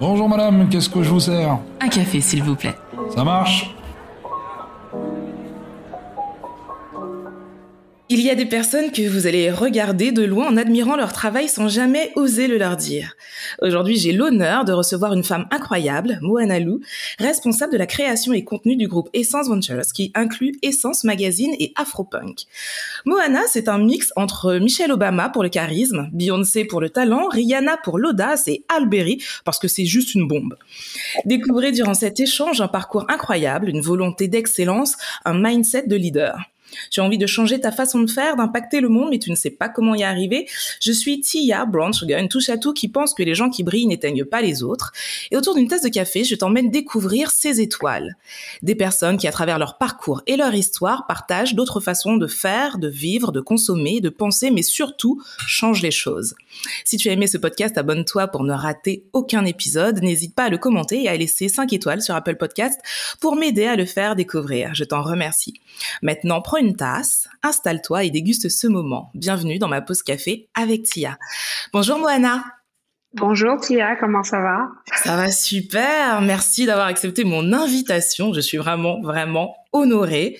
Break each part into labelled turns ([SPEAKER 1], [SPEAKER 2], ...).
[SPEAKER 1] Bonjour madame, qu'est-ce que je vous sers?
[SPEAKER 2] Un café, s'il vous plaît.
[SPEAKER 1] Ça marche?
[SPEAKER 3] Il y a des personnes que vous allez regarder de loin en admirant leur travail sans jamais oser le leur dire. Aujourd'hui, j'ai l'honneur de recevoir une femme incroyable, Moana Lou, responsable de la création et contenu du groupe Essence Ventures, qui inclut Essence Magazine et Afropunk. Moana, c'est un mix entre Michelle Obama pour le charisme, Beyoncé pour le talent, Rihanna pour l'audace et Alberry parce que c'est juste une bombe. Découvrez durant cet échange un parcours incroyable, une volonté d'excellence, un mindset de leader. Tu as envie de changer ta façon de faire, d'impacter le monde, mais tu ne sais pas comment y arriver. Je suis Tia une touche à tout qui pense que les gens qui brillent n'éteignent pas les autres. Et autour d'une tasse de café, je t'emmène découvrir ces étoiles. Des personnes qui, à travers leur parcours et leur histoire, partagent d'autres façons de faire, de vivre, de consommer, de penser, mais surtout changent les choses. Si tu as aimé ce podcast, abonne-toi pour ne rater aucun épisode. N'hésite pas à le commenter et à laisser 5 étoiles sur Apple Podcast pour m'aider à le faire découvrir. Je t'en remercie. Maintenant, prends une tasse, installe-toi et déguste ce moment. Bienvenue dans ma pause café avec Tia. Bonjour Moana.
[SPEAKER 4] Bonjour Tia, comment ça va?
[SPEAKER 3] Ça va super, merci d'avoir accepté mon invitation. Je suis vraiment, vraiment honorée.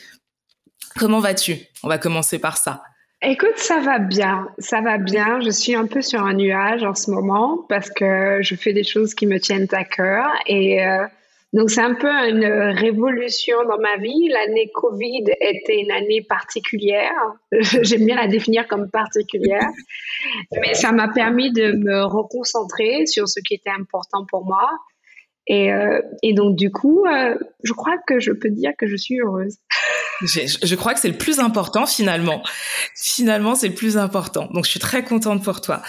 [SPEAKER 3] Comment vas-tu? On va commencer par ça.
[SPEAKER 4] Écoute, ça va bien, ça va bien. Je suis un peu sur un nuage en ce moment parce que je fais des choses qui me tiennent à cœur et euh, donc c'est un peu une révolution dans ma vie. L'année Covid était une année particulière. J'aime bien la définir comme particulière, mais ça m'a permis de me reconcentrer sur ce qui était important pour moi. Et, euh, et donc du coup, euh, je crois que je peux dire que je suis heureuse.
[SPEAKER 3] Je, je, crois que c'est le plus important finalement. Finalement, c'est le plus important. Donc, je suis très contente pour toi.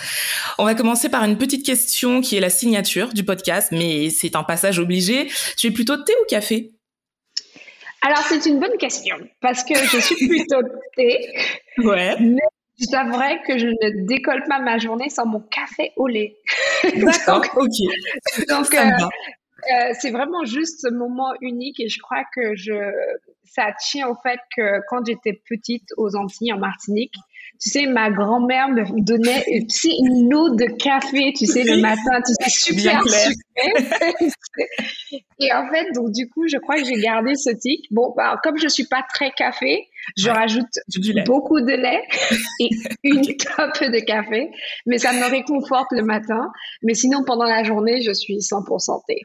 [SPEAKER 3] On va commencer par une petite question qui est la signature du podcast, mais c'est un passage obligé. Tu es plutôt thé ou café?
[SPEAKER 4] Alors, c'est une bonne question parce que je suis plutôt thé.
[SPEAKER 3] Ouais.
[SPEAKER 4] Mais c'est vrai que je ne décolle pas ma journée sans mon café au lait.
[SPEAKER 3] D'accord, ok.
[SPEAKER 4] Donc, euh, euh, c'est vraiment juste ce moment unique et je crois que je, ça tient au fait que quand j'étais petite aux Antilles, en Martinique, tu sais, ma grand-mère me donnait une eau de café, tu sais, le matin, tu sais, super sucré. et en fait, donc du coup, je crois que j'ai gardé ce tic. Bon, bah, comme je suis pas très café, je rajoute beaucoup de lait et une tape de café, mais ça me réconforte le matin. Mais sinon, pendant la journée, je suis 100% thé.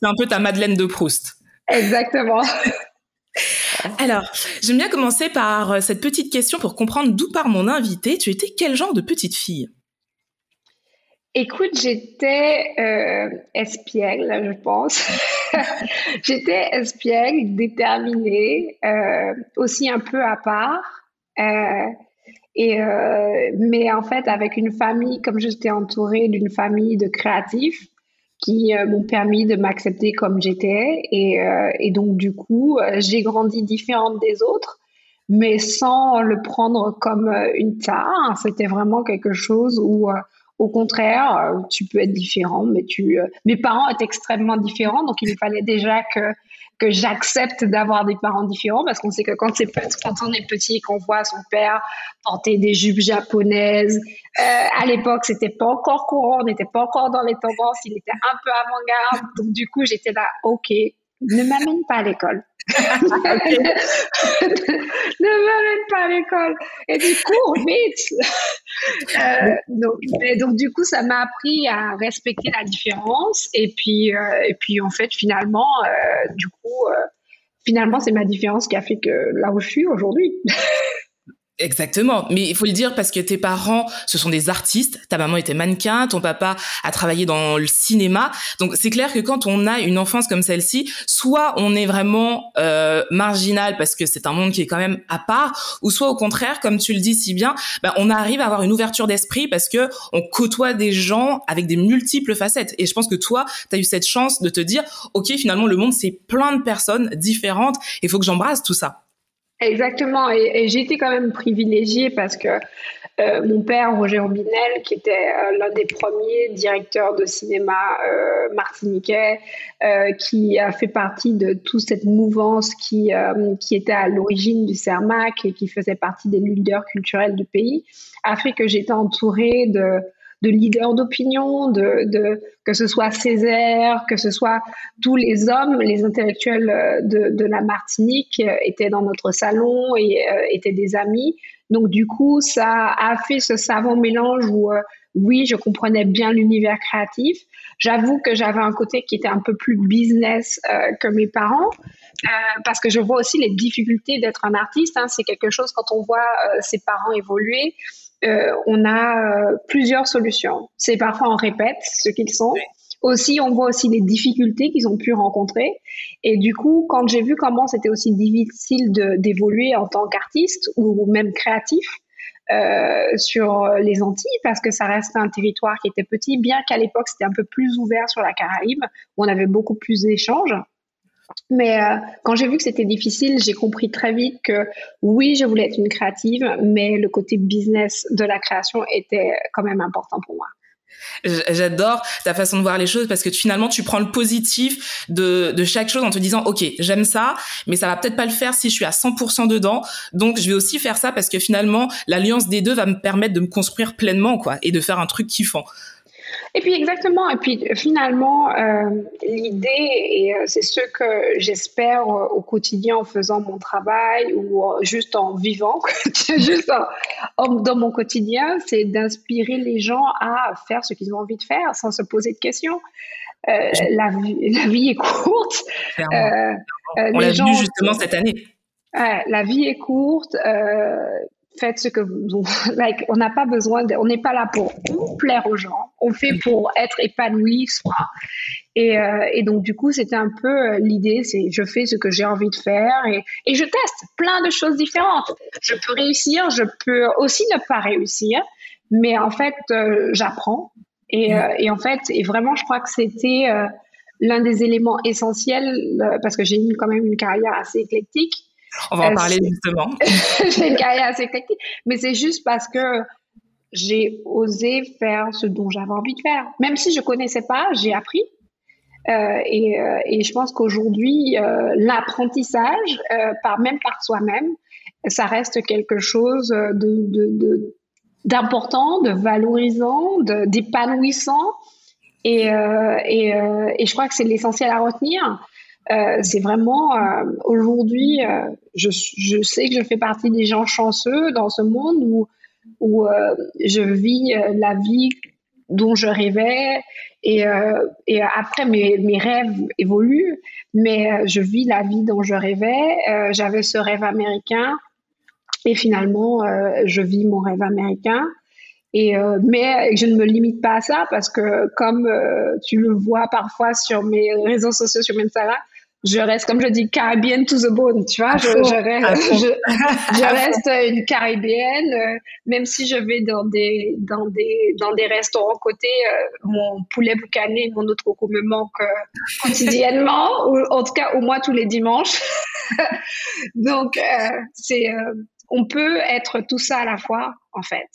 [SPEAKER 3] C'est un peu ta Madeleine de Proust.
[SPEAKER 4] Exactement.
[SPEAKER 3] Alors, j'aime bien commencer par euh, cette petite question pour comprendre d'où part mon invité. Tu étais quel genre de petite fille?
[SPEAKER 4] Écoute, j'étais euh, espiègle, je pense. j'étais espiègle, déterminée, euh, aussi un peu à part. Euh, et mais en fait, avec une famille, comme j'étais entourée d'une famille de créatifs, qui euh, m'ont permis de m'accepter comme j'étais. Et, euh, donc, du coup, euh, j'ai grandi différente des autres, mais sans le prendre comme une tare. C'était vraiment quelque chose où, au contraire, tu peux être différent, mais tu, mes parents étaient extrêmement différents, donc il fallait déjà que que j'accepte d'avoir des parents différents parce qu'on sait que quand, c'est quand on est petit et qu'on voit son père porter des jupes japonaises, euh, à l'époque, c'était pas encore courant, on n'était pas encore dans les tendances, il était un peu avant-garde. Donc, du coup, j'étais là, OK, ne m'amène pas à l'école. Ne m'amène pas à l'école. Et du coup, vite. Euh, donc, donc, du coup, ça m'a appris à respecter la différence. Et puis, euh, et puis en fait, finalement, euh, du coup, euh, finalement, c'est ma différence qui a fait que là où je suis aujourd'hui.
[SPEAKER 3] Exactement, mais il faut le dire parce que tes parents, ce sont des artistes. Ta maman était mannequin, ton papa a travaillé dans le cinéma. Donc c'est clair que quand on a une enfance comme celle-ci, soit on est vraiment euh, marginal parce que c'est un monde qui est quand même à part, ou soit au contraire, comme tu le dis si bien, bah, on arrive à avoir une ouverture d'esprit parce que on côtoie des gens avec des multiples facettes. Et je pense que toi, tu as eu cette chance de te dire, ok, finalement le monde c'est plein de personnes différentes. Il faut que j'embrasse tout ça.
[SPEAKER 4] Exactement, et, et été quand même privilégiée parce que euh, mon père, Roger Robinel, qui était euh, l'un des premiers directeurs de cinéma euh, martiniquais, euh, qui a fait partie de toute cette mouvance qui, euh, qui était à l'origine du CERMAC et qui faisait partie des leaders culturels du pays, a fait que j'étais entourée de, de leaders d'opinion, de, que ce soit Césaire, que ce soit tous les hommes, les intellectuels euh, de, la Martinique euh, étaient dans notre salon et euh, étaient des amis. Donc du coup, ça a fait ce savant mélange où oui, je comprenais bien l'univers créatif. J'avoue que j'avais un côté qui était un peu plus business que mes parents, parce que je vois aussi les difficultés d'être un artiste. Hein. C'est quelque chose quand on voit ses parents évoluer, euh, on a plusieurs solutions. C'est parfois on répète ce qu'ils sont. Aussi, on voit aussi les difficultés qu'ils ont pu rencontrer. Et du coup, quand j'ai vu comment c'était aussi difficile d'évoluer en tant qu'artiste ou même créatif, euh, sur les Antilles parce que ça reste un territoire qui était petit, bien qu'à l'époque c'était un peu plus ouvert sur la Caraïbe, où on avait beaucoup plus d'échanges. Mais euh, quand j'ai vu que c'était difficile, j'ai compris très vite que oui, je voulais être une créative, mais le côté business de la création était quand même important pour moi.
[SPEAKER 3] J'adore ta façon de voir les choses parce que finalement tu prends le positif de, de chaque chose en te disant ok j'aime ça mais ça va peut-être pas le faire si je suis à 100% dedans donc je vais aussi faire ça parce que finalement l'alliance des deux va me permettre de me construire pleinement quoi et de faire un truc kiffant.
[SPEAKER 4] Et puis exactement, et puis finalement, euh, l'idée, et euh, c'est ce que j'espère euh, au quotidien en faisant mon travail ou juste en vivant, juste dans mon quotidien, c'est d'inspirer les gens à faire ce qu'ils ont envie de faire sans se poser de questions. la, la vie est courte.
[SPEAKER 3] On l'a vu justement cette année.
[SPEAKER 4] la vie est courte faites ce que vous, like, on n'a pas besoin, on n'est pas là pour plaire aux gens, on fait pour être épanoui soi. Et, euh, et donc du coup, c'était un peu euh, l'idée, c'est je fais ce que j'ai envie de faire et, je teste plein de choses différentes. Je peux réussir, je peux aussi ne pas réussir, mais en fait, euh, j'apprends. Et, et, en fait, et vraiment, je crois que c'était l'un des éléments essentiels parce que j'ai eu quand même une carrière assez éclectique
[SPEAKER 3] on va en parler justement.
[SPEAKER 4] j'ai une carrière assez technique, mais c'est juste parce que j'ai osé faire ce dont j'avais envie de faire. Même si je connaissais pas, j'ai appris. Euh, et, euh, et, je pense qu'aujourd'hui, euh, l'apprentissage, par même par soi-même, ça reste quelque chose de, d'important, de, valorisant, d'épanouissant. Et, et, et, je crois que c'est l'essentiel à retenir. Euh, c'est vraiment euh, aujourd'hui, euh, je, je, sais que je fais partie des gens chanceux dans ce monde où, où je vis la vie dont je rêvais et, et après mes, mes, rêves évoluent, mais je vis la vie dont je rêvais. J'avais ce rêve américain et finalement je vis mon rêve américain. Et mais je ne me limite pas à ça parce que comme tu le vois parfois sur mes réseaux sociaux sur Mensara, je reste, comme je dis, caribéenne to the bone, tu vois. Je, je, reste, une caribéenne, euh, même si je vais dans des, dans des, dans des restaurants côté, euh, mon poulet boucané, mon autre coco me manque euh, quotidiennement, ou en tout cas au moins tous les dimanches. Donc, c'est, on peut être tout ça à la fois, en fait.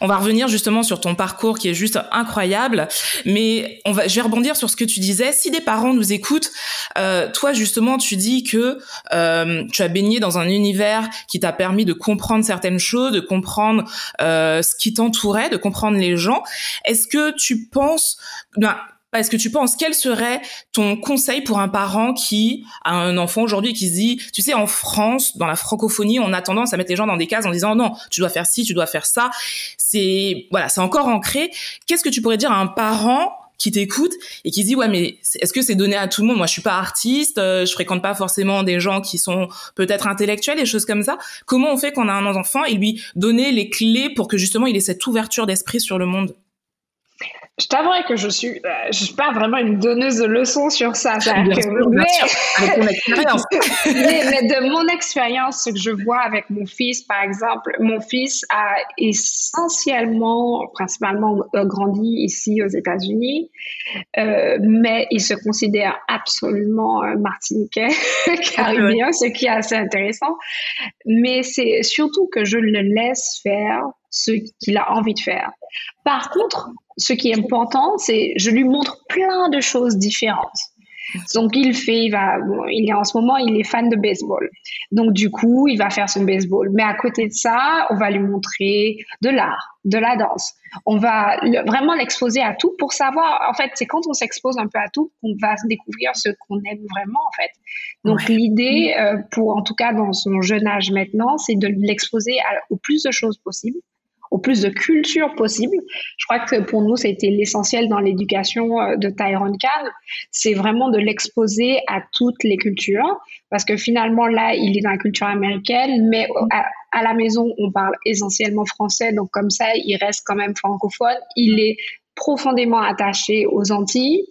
[SPEAKER 3] On va revenir justement sur ton parcours qui est juste incroyable, mais on va, je vais rebondir sur ce que tu disais. Si des parents nous écoutent, euh, toi justement, tu dis que euh, tu as baigné dans un univers qui t'a permis de comprendre certaines choses, de comprendre euh, ce qui t'entourait, de comprendre les gens. Est-ce que tu penses, ben, est-ce que tu penses quel serait ton conseil pour un parent qui a un enfant aujourd'hui qui se dit, tu sais, en France, dans la francophonie, on a tendance à mettre les gens dans des cases en disant non, tu dois faire ci, tu dois faire ça. C'est voilà, c'est encore ancré. Qu'est-ce que tu pourrais dire à un parent qui t'écoute et qui dit ouais mais est-ce que c'est donné à tout le monde? Moi je suis pas artiste euh, je fréquente pas forcément des gens qui sont peut-être intellectuels et choses comme ça comment on fait qu'on a un enfant et lui donner les clés pour que justement il ait cette ouverture d'esprit sur le monde?
[SPEAKER 4] Je t'avouerai que je suis, euh, je suis pas vraiment une donneuse de leçons sur ça. Bien
[SPEAKER 3] sûr, mais, avec ton expérience.
[SPEAKER 4] mais, de mon expérience, ce que je vois avec mon fils, par exemple, mon fils a essentiellement, principalement grandi ici aux États-Unis, euh, mais il se considère absolument martiniquais, caribéen, ce qui est assez intéressant. Mais c'est surtout que je le laisse faire ce qu'il a envie de faire. Par contre, ce qui est important, c'est je lui montre plein de choses différentes. Donc il fait, il va, il est en ce moment, il est fan de baseball. Donc du coup, il va faire son baseball. Mais à côté de ça, on va lui montrer de l'art, de la danse. On va vraiment l'exposer à tout pour savoir. En fait, c'est quand on s'expose un peu à tout qu'on va découvrir ce qu'on aime vraiment. En fait. Donc l'idée, euh, pour en tout cas dans son jeune âge maintenant, c'est de l'exposer au plus de choses possibles au plus de culture possible. Je crois que pour nous, ça a été l'essentiel dans l'éducation euh, de Tyrone Khan. C'est vraiment de l'exposer à toutes les cultures parce que finalement, là, il est dans la culture américaine, mais à, la maison, on parle essentiellement français. Donc, comme ça, il reste quand même francophone. Il est profondément attaché aux Antilles.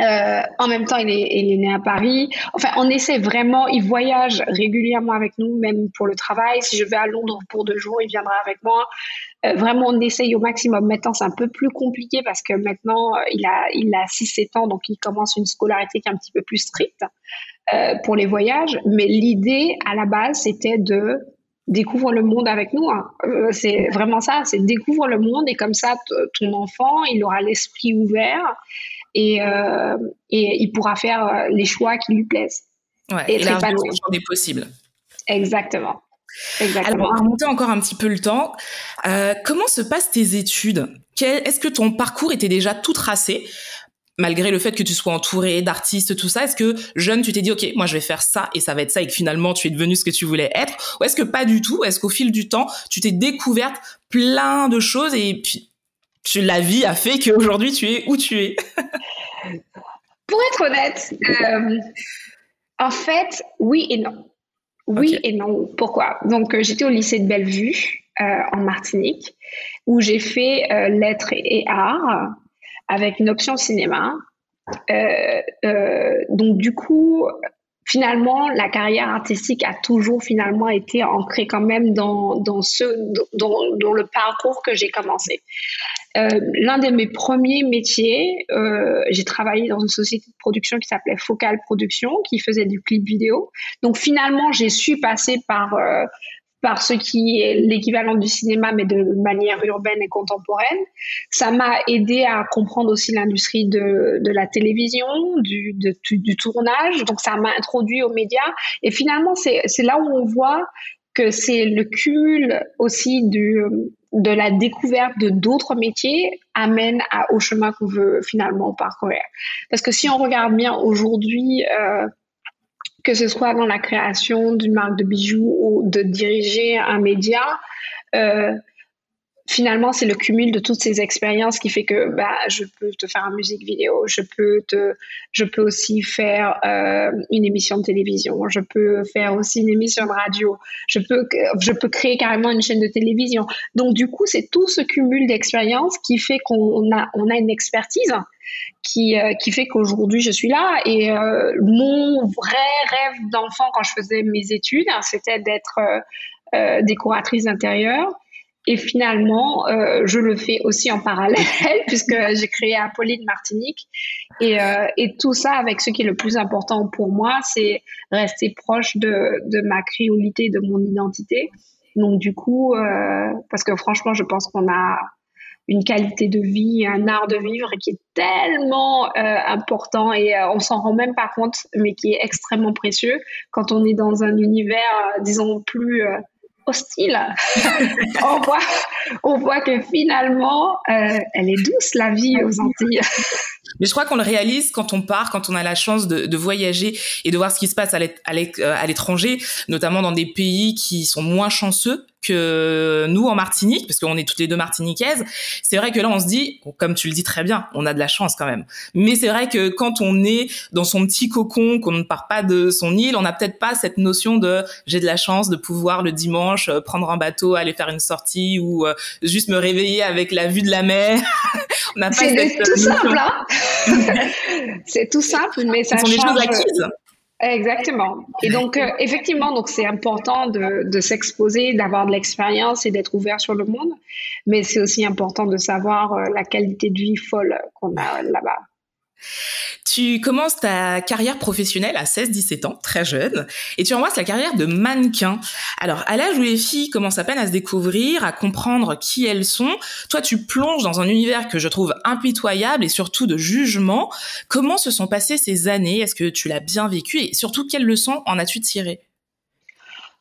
[SPEAKER 4] Euh, en même temps, il est, né à Paris. Enfin, on essaie vraiment. Il voyage régulièrement avec nous, même pour le travail. Si je vais à Londres pour deux jours, il viendra avec moi. Euh, vraiment, on essaye au maximum. Maintenant, c'est un peu plus compliqué parce que maintenant, euh, il a, il a 6-7 ans, donc il commence une scolarité qui est un petit peu plus stricte pour les voyages. Mais l'idée, à la base, c'était de découvre le monde avec nous. Hein. C'est vraiment ça, c'est découvre le monde et comme ça, ton enfant, il aura l'esprit ouvert et, euh, et il pourra faire euh, les choix qui lui plaisent.
[SPEAKER 3] Ouais, et, être épanoui. des possibles.
[SPEAKER 4] Exactement. Exactement.
[SPEAKER 3] Alors, à remonter encore un petit peu le temps, euh, comment se passent tes études? Est-ce que ton parcours était déjà tout tracé malgré le fait que tu sois entouré d'artistes, tout ça, est-ce que jeune, tu t'es dit, OK, moi, je vais faire ça et ça va être ça et que finalement, tu es devenu ce que tu voulais être? Ou est-ce que pas du tout? Est-ce qu'au fil du temps, tu t'es découverte plein de choses et puis la vie a fait qu'aujourd'hui tu es où tu es
[SPEAKER 4] Pour être honnête, euh, en fait, oui et non. Oui et non. Pourquoi? Donc, euh, j'étais au lycée de Bellevue, euh, en Martinique, où j'ai fait lettres et arts avec une option cinéma. donc, du coup, finalement, la carrière artistique a toujours finalement été ancrée quand même dans, dans, ce, dans, dans le parcours que j'ai commencé. Euh, l'un de mes premiers métiers, euh, j'ai travaillé dans une société de production qui s'appelait Focal Production, qui faisait du clip vidéo. Donc finalement, j'ai su passer par euh, par ce qui est l'équivalent du cinéma, mais de manière urbaine et contemporaine. Ça m'a aidé à comprendre aussi l'industrie de, de, la télévision, du, du, tournage. Donc, ça m'a introduit aux médias. Et finalement, c'est là où on voit que c'est le cumul aussi du, de la découverte de d'autres métiers amène au chemin qu'on veut finalement parcourir. Parce que si on regarde bien aujourd'hui, euh, que ce soit dans la création d'une marque de bijoux ou de diriger un média, euh, finalement, c'est le cumul de toutes ces expériences qui fait que bah, je peux te faire une musique vidéo, je peux, te, je peux aussi faire euh, une émission de télévision, je peux faire aussi une émission de radio, je peux, je peux créer carrément une chaîne de télévision. Donc, du coup, c'est tout ce cumul d'expériences qui fait qu'on a, on a une expertise qui, euh, qui fait qu'aujourd'hui je suis là. Et euh, mon vrai rêve d'enfant quand je faisais mes études, hein, c'était d'être décoratrice d'intérieur. Et finalement, je le fais aussi en parallèle puisque j'ai créé Apolline Martinique. Et, et, tout ça avec ce qui est le plus important pour moi, c'est rester proche de, ma créolité, de mon identité. Donc du coup, parce que franchement, je pense qu'on a une qualité de vie, un art de vivre qui est tellement euh, important et euh, on s'en rend même pas compte, mais qui est extrêmement précieux quand on est dans un univers, euh, disons, plus hostile. on, voit, on voit que finalement, elle est douce, la vie aux Antilles.
[SPEAKER 3] Mais je crois qu'on le réalise quand on part, quand on a la chance de, de voyager et de voir ce qui se passe à l'étranger, notamment dans des pays qui sont moins chanceux que nous en Martinique, parce qu'on est toutes les deux martiniquaises, c'est vrai que là on se dit, comme tu le dis très bien, on a de la chance quand même. Mais c'est vrai que quand on est dans son petit cocon, qu'on ne part pas de son île, on n'a peut-être pas cette notion de j'ai de la chance de pouvoir le dimanche euh, prendre un bateau, aller faire une sortie ou euh, juste me réveiller avec la vue de la mer.
[SPEAKER 4] on n'a pas C'est tout simple, hein C'est tout simple, mais ça Ce sont des choses acquises. Exactement. Et donc, euh, effectivement, donc c'est important de, de s'exposer, d'avoir de l'expérience et d'être ouvert sur le monde, mais c'est aussi important de savoir euh, la qualité de vie folle qu'on a là-bas.
[SPEAKER 3] Tu commences ta carrière professionnelle à 16-17 ans, très jeune, et tu embrasses la carrière de mannequin. Alors, à l'âge où les filles commencent à peine à se découvrir, à comprendre qui elles sont, toi, tu plonges dans un univers que je trouve impitoyable et surtout de jugement. Comment se sont passées ces années? Est-ce que tu l'as bien vécu? Et surtout, quelles leçons en as-tu tirées?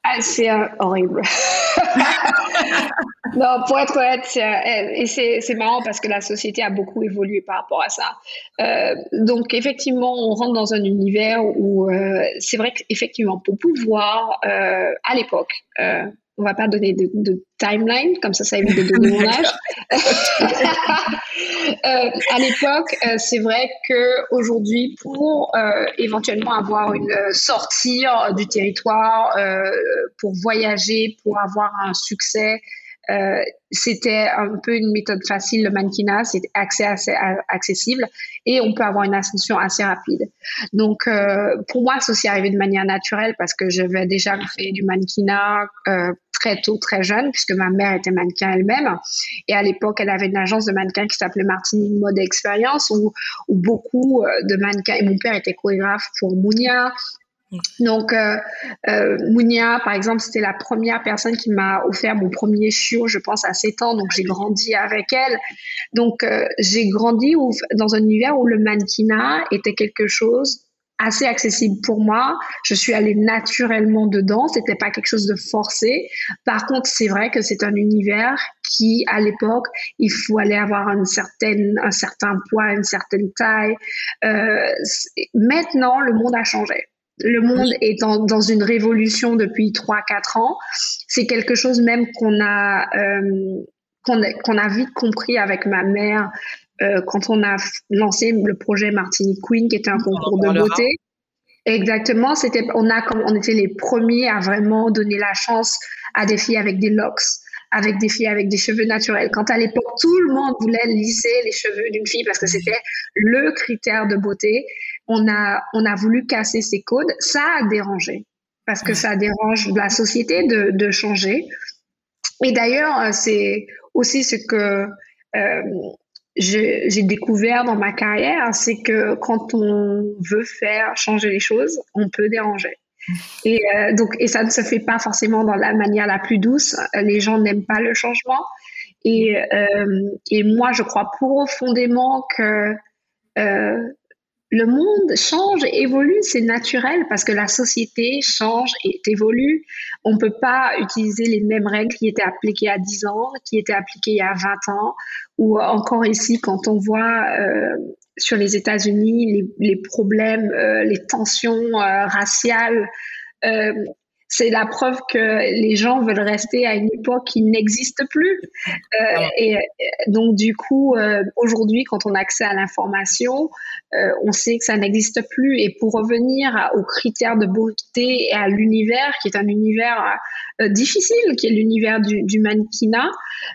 [SPEAKER 4] Ah, c'est euh, horrible. non, pour être honnête, euh, et c'est marrant parce que la société a beaucoup évolué par rapport à ça. Euh, donc, effectivement, on rentre dans un univers où c'est vrai qu'effectivement, pour pouvoir, à l'époque, on va pas donner de, timeline, comme ça, ça évite de donner mon âge. euh, à l'époque, euh, c'est vrai que aujourd'hui, pour euh, éventuellement avoir une sortir du territoire, pour voyager, pour avoir un succès, euh, c'était un peu une méthode facile, le mannequinat, c'est accès assez accessible et on peut avoir une ascension assez rapide. Donc, euh, pour moi, ça aussi arrivé de manière naturelle parce que j'avais déjà fait du mannequinat euh, très tôt, très jeune, puisque ma mère était mannequin elle-même. Et à l'époque, elle avait une agence de mannequins qui s'appelait Martinique Mode Experience, où beaucoup de mannequins, et mon père était chorégraphe pour Mounia, donc, euh, euh, Mounia, par exemple, c'était la première personne qui m'a offert mon premier chiot, je pense, à 7 ans. Donc, j'ai grandi avec elle. Donc, euh, j'ai grandi dans un univers où le mannequinat était quelque chose assez accessible pour moi. Je suis allée naturellement dedans. C'était pas quelque chose de forcé. Par contre, c'est vrai que c'est un univers qui, à l'époque, il faut aller avoir un certain poids, une certaine taille. Maintenant, le monde a changé le monde est dans, une révolution depuis 3-4 ans. C'est quelque chose même qu'on a, euh, qu'on a vite compris avec ma mère euh, quand on a lancé le projet Martinique Queen, qui était un concours de beauté. Exactement, c'était on a on était les premiers à vraiment donner la chance à des filles avec des locks avec des filles avec des cheveux naturels. Quand à l'époque, tout le monde voulait lisser les cheveux d'une fille parce que c'était le critère de beauté, on a, on a voulu casser ces codes. Ça a dérangé parce que ça dérange la société de, de changer. Et d'ailleurs, euh, c'est aussi ce que euh, j'ai découvert dans ma carrière, c'est que quand on veut faire changer les choses, on peut déranger. Et euh, donc, et ça ne se fait pas forcément dans la manière la plus douce. Les gens n'aiment pas le changement. Et, euh, et moi, je crois profondément que euh, le monde change évolue, c'est naturel parce que la société change et évolue. On ne peut pas utiliser les mêmes règles qui étaient appliquées à 10 ans, qui étaient appliquées il y a 20 ans, ou encore ici quand on voit euh, sur les États-Unis les, les, problèmes, euh, les tensions euh, raciales. Euh, c'est la preuve que les gens veulent rester à une époque qui n'existe plus. Euh, et euh, donc, du coup, euh, aujourd'hui, quand on a accès à l'information, on sait que ça n'existe plus. Et pour revenir aux critères de beauté et à l'univers, qui est un univers difficile, qui est l'univers du, du mannequinat,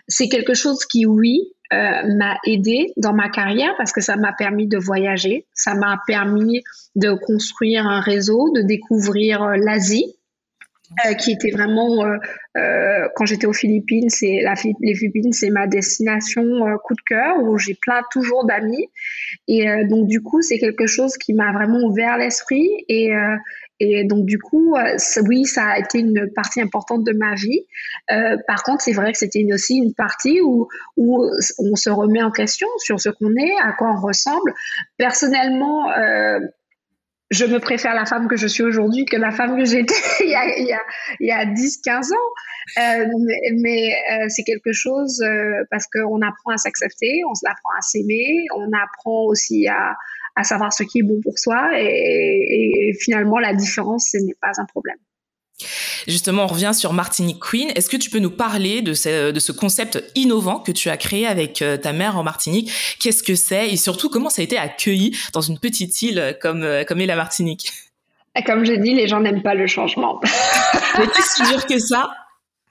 [SPEAKER 4] c'est quelque chose qui, oui, m'a aidé dans ma carrière parce que ça m'a permis de voyager, ça m'a permis de construire un réseau, de découvrir l'Asie, euh, qui était vraiment euh, euh, quand j'étais aux Philippines, c'est la les Philippines, c'est ma destination coup de cœur où j'ai plein toujours d'amis et donc du coup c'est quelque chose qui m'a vraiment ouvert l'esprit et et donc du coup oui ça a été une partie importante de ma vie. par contre c'est vrai que c'était aussi une partie où où on se remet en question sur ce qu'on est, à quoi on ressemble. Personnellement je me préfère la femme que je suis aujourd'hui que la femme que j'étais il y a, y a, il y a 10, 15 ans. Euh, mais, euh, c'est quelque chose euh, parce qu'on apprend à s'accepter, on apprend à s'aimer, on apprend aussi à, à, savoir ce qui est bon pour soi et, et finalement la différence, ce n'est pas un problème.
[SPEAKER 3] Justement, on revient sur Martinique Queen. Est-ce que tu peux nous parler de ce, de ce concept innovant que tu as créé avec euh, ta mère en Martinique? Qu'est-ce que c'est? Et surtout comment ça a été accueilli dans une petite île comme, euh, comme est la Martinique?
[SPEAKER 4] Comme je dis, les gens n'aiment pas le changement.
[SPEAKER 3] Mais c'est dur que ça?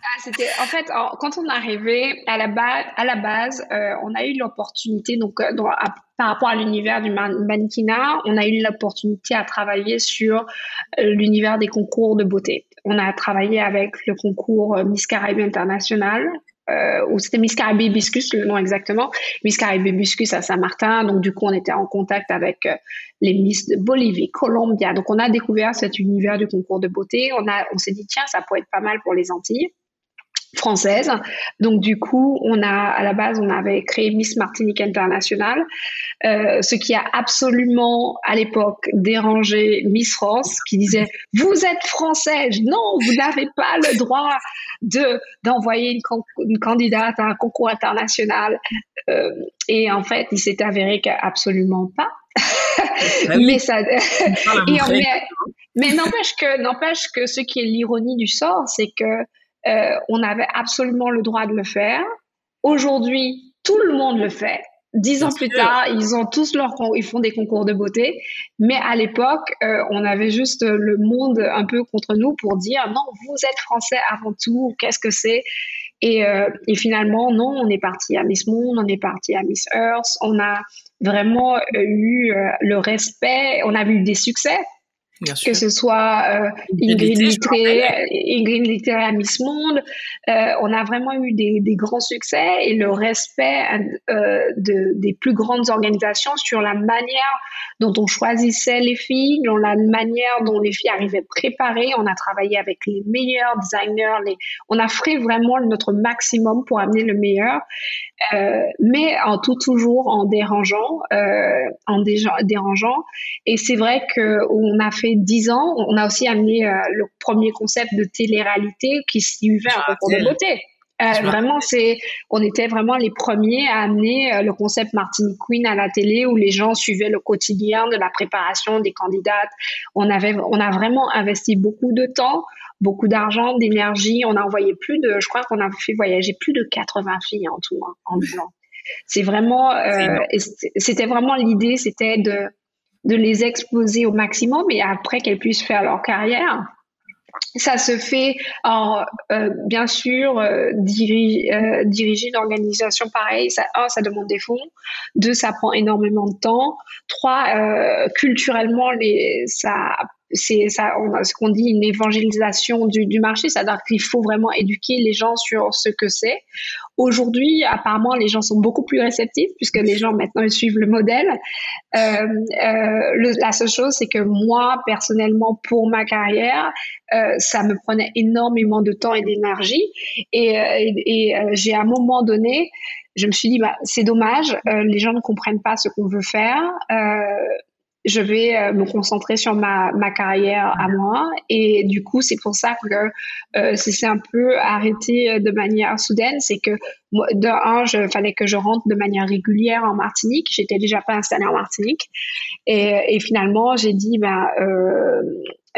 [SPEAKER 4] Ah, c'était en fait quand on est arrivé à la base, à la base, euh, on a eu l'opportunité donc par rapport à l'univers du mannequinat, on a eu l'opportunité à travailler sur l'univers des concours de beauté on a travaillé avec le concours Miss Caraïbes International euh, c'était Miss Caraïbes Hibiscus, le nom exactement, Miss Caraïbes Hibiscus à Saint-Martin. Donc, du coup, on était en contact avec euh, les Miss de Bolivie, Colombia. Donc, on a découvert cet univers du concours de beauté. On, a, on s'est dit, tiens, ça pourrait être pas mal pour les Antilles française. Donc du coup, on a à la base, on avait créé Miss Martinique International, euh, ce qui a absolument à l'époque dérangé Miss France, qui disait vous êtes française, non, vous n'avez pas le droit de d'envoyer une, candidate à un concours international. Euh, et en fait, il s'est avéré qu'absolument pas. Ah mais ça, et mais n'empêche que n'empêche que ce qui est l'ironie du sort, c'est que euh, on avait absolument le droit de le faire. Aujourd'hui, tout le monde le fait. Dix ans plus tard, ils ont tous leur, ils font des concours de beauté. Mais à l'époque, euh, on avait juste le monde un peu contre nous pour dire non, vous êtes français avant tout. Qu'est-ce que c'est? Et, euh, et, finalement, non, on est parti à Miss Monde, on est parti à Miss Earth. On a vraiment eu le respect. On a eu des succès que ce soit euh, Ingrid Littré, Ingrid Littré à Miss Monde. Euh, on a vraiment eu des, des, grands succès et le respect euh, de, des plus grandes organisations sur la manière dont on choisissait les filles, dans la manière dont les filles arrivaient préparées. On a travaillé avec les meilleurs designers. Les... On a fait vraiment notre maximum pour amener le meilleur, euh, mais en tout toujours en dérangeant, euh, en dérangeant. Et c'est vrai qu'on a fait dix ans, on a aussi amené euh, le premier concept de télé-réalité qui suivait un concours de beauté. Euh, vraiment, c'est, on était vraiment les premiers à amener euh, le concept Martinique Queen à la télé où les gens suivaient le quotidien de la préparation des candidates. On avait, on a vraiment investi beaucoup de temps, beaucoup d'argent, d'énergie. On a envoyé plus de, je crois qu'on a fait voyager plus de 80 filles en tout, hein, en deux ans. C'est vraiment, euh, c'était vraiment l'idée, c'était de, de les exposer au maximum et après qu'elles puissent faire leur carrière. Ça se fait en, euh, bien sûr, euh, euh, diriger une organisation pareille. Ça, un, ça demande des fonds. Deux, ça prend énormément de temps. Trois, culturellement, les, ça c'est ça, ce qu'on dit une évangélisation du, du marché, c'est-à-dire qu'il faut vraiment éduquer les gens sur ce que c'est. Aujourd'hui, apparemment, les gens sont beaucoup plus réceptifs puisque les gens maintenant ils suivent le modèle. Euh, euh, la seule chose, c'est que moi, personnellement, pour ma carrière, euh, ça me prenait énormément de temps et d'énergie. Et, j'ai à un moment donné, je me suis dit, bah, c'est dommage, les gens ne comprennent pas ce qu'on veut faire. Je vais euh, me concentrer sur ma, ma carrière à moi. Et du coup, c'est pour ça que euh, c'est un peu arrêté euh, de manière soudaine. C'est que de un, je fallait que je rentre de manière régulière en Martinique. J'étais déjà pas installée en Martinique. Et, et finalement, j'ai dit, ben, euh,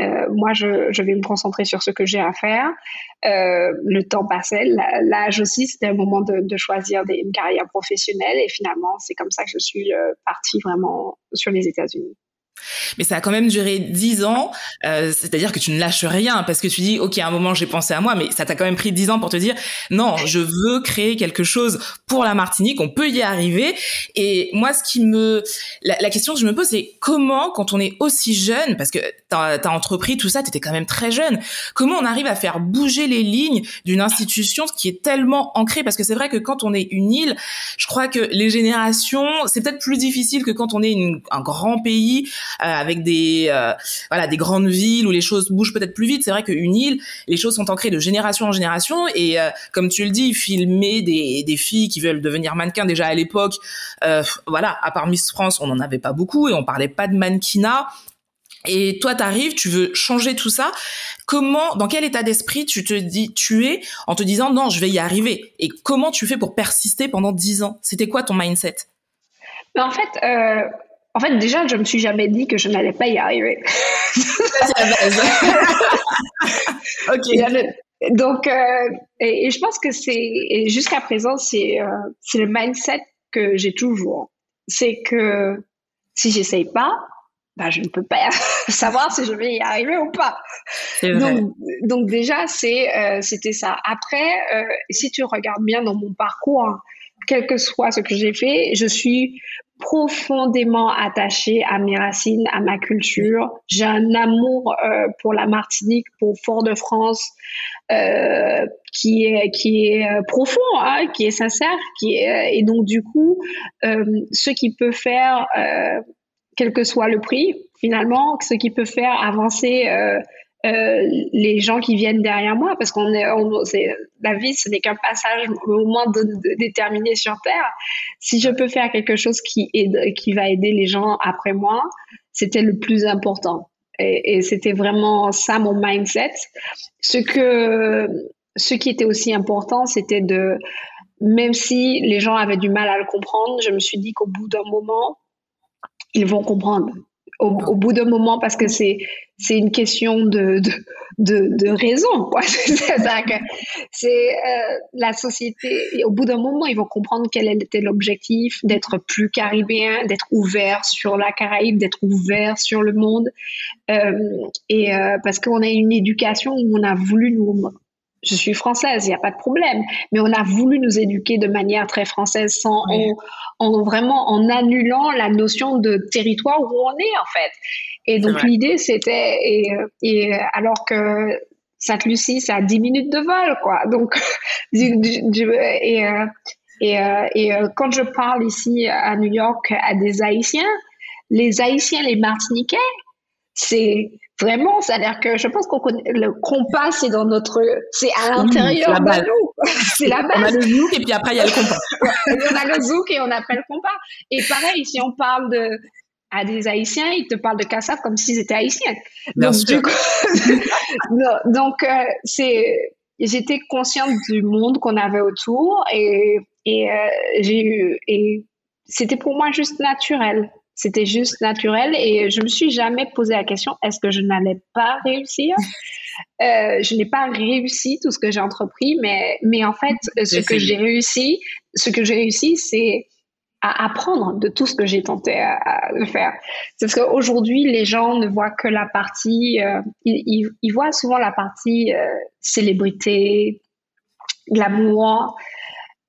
[SPEAKER 4] euh, moi, je, vais me concentrer sur ce que j'ai à faire. Euh, le temps passait, l'âge aussi, c'était le moment de, de choisir une carrière professionnelle. Et finalement, c'est comme ça que je suis euh, partie vraiment sur les États-Unis.
[SPEAKER 3] Mais ça a quand même duré dix ans, euh, c'est-à-dire que tu ne lâches rien parce que tu dis, ok, à un moment j'ai pensé à moi, mais ça t'a quand même pris dix ans pour te dire, non, je veux créer quelque chose pour la Martinique, on peut y arriver. Et moi, ce qui me, la, question que je me pose, c'est comment, quand on est aussi jeune, parce que t'as as entrepris tout ça, t'étais quand même très jeune, comment on arrive à faire bouger les lignes d'une institution qui est tellement ancrée? Parce que c'est vrai que quand on est une île, je crois que les générations, c'est peut-être plus difficile que quand on est une, un grand pays avec des euh, voilà des grandes villes où les choses bougent peut-être plus vite. C'est vrai qu'une île, les choses sont ancrées de génération en génération et euh, comme tu le dis, filmer des, des filles qui veulent devenir mannequins déjà à l'époque, voilà, à part Miss France, on n'en avait pas beaucoup et on parlait pas de mannequinat. Et toi, t'arrives, tu veux changer tout ça. Comment, dans quel état d'esprit tu te dis, tu es en te disant non, je vais y arriver? Et comment tu fais pour persister pendant dix ans? C'était quoi ton mindset?
[SPEAKER 4] En fait, euh, en fait, déjà, je me suis jamais dit que je n'allais pas y arriver. C'est la base. ok. Donc, euh, et, et, je pense que c'est, jusqu'à présent, c'est, euh, c'est le mindset que j'ai toujours. C'est que si j'essaye pas, bah, je ne peux pas savoir si je vais y arriver ou pas. Donc, donc déjà, c'est, euh, c'était ça. Après, euh, si tu regardes bien dans mon parcours, quel que soit ce que j'ai fait, je suis profondément attachée à mes racines, à ma culture. J'ai un amour euh, pour la Martinique, pour Fort-de-France, euh, qui est qui est euh, profond, hein, qui est sincère, qui est, et donc du coup, ce qui peut faire, quel que soit le prix, finalement, ce qui peut faire avancer euh, les gens qui viennent derrière moi, parce qu'on est, la vie, ce n'est qu'un passage au de, déterminé sur Terre. Si je peux faire quelque chose qui va aider les gens après moi, c'était le plus important. Et, c'était vraiment ça mon mindset. Ce qui était aussi important, c'était de, même si les gens avaient du mal à le comprendre, je me suis dit qu'au bout d'un moment, ils vont comprendre au, bout d'un moment parce que c'est c'est une question de de, de, raison quoi. C'est euh, la société au bout d'un moment ils vont comprendre quel était l'objectif d'être plus caribéen d'être ouvert sur la Caraïbe d'être ouvert sur le monde. Euh, et euh, parce qu'on a une éducation où on a voulu nous je suis française, il n'y a pas de problème. Mais on a voulu nous éduquer de manière très française sans, en, vraiment en annulant la notion de territoire où on est, en fait. Et donc, l'idée, c'était, et, et, alors que Sainte-Lucie, ça a 10 minutes de vol, quoi. Donc, et, euh, et, euh, et euh, quand je parle ici à New York à des Haïtiens, les Haïtiens, les Martiniquais, c'est Vraiment, c'est-à-dire que je pense qu'on connaît le compas, c'est dans notre, c'est à l'intérieur de nous.
[SPEAKER 3] C'est la base. On a le zouk et puis après il y a le compas.
[SPEAKER 4] on a le zouk et on appelle le compas. Et pareil, si on parle de à des Haïtiens, ils te parlent de Kassaf comme s'ils étaient Haïtiens.
[SPEAKER 3] Bien donc, sûr.
[SPEAKER 4] donc euh, c'est, j'étais consciente du monde qu'on avait autour et et euh, j'ai eu et c'était pour moi juste naturel. C'était juste naturel et je me suis jamais posé la question est-ce que je n'allais pas réussir? Euh, Je n'ai pas réussi tout ce que j'ai entrepris, mais mais en fait, ce que j'ai réussi, ce que j'ai réussi, c'est à apprendre de tout ce que j'ai tenté à, faire. C'est parce qu'aujourd'hui, les gens ne voient que la partie, euh, ils, ils, voient souvent la partie euh, célébrité, glamour,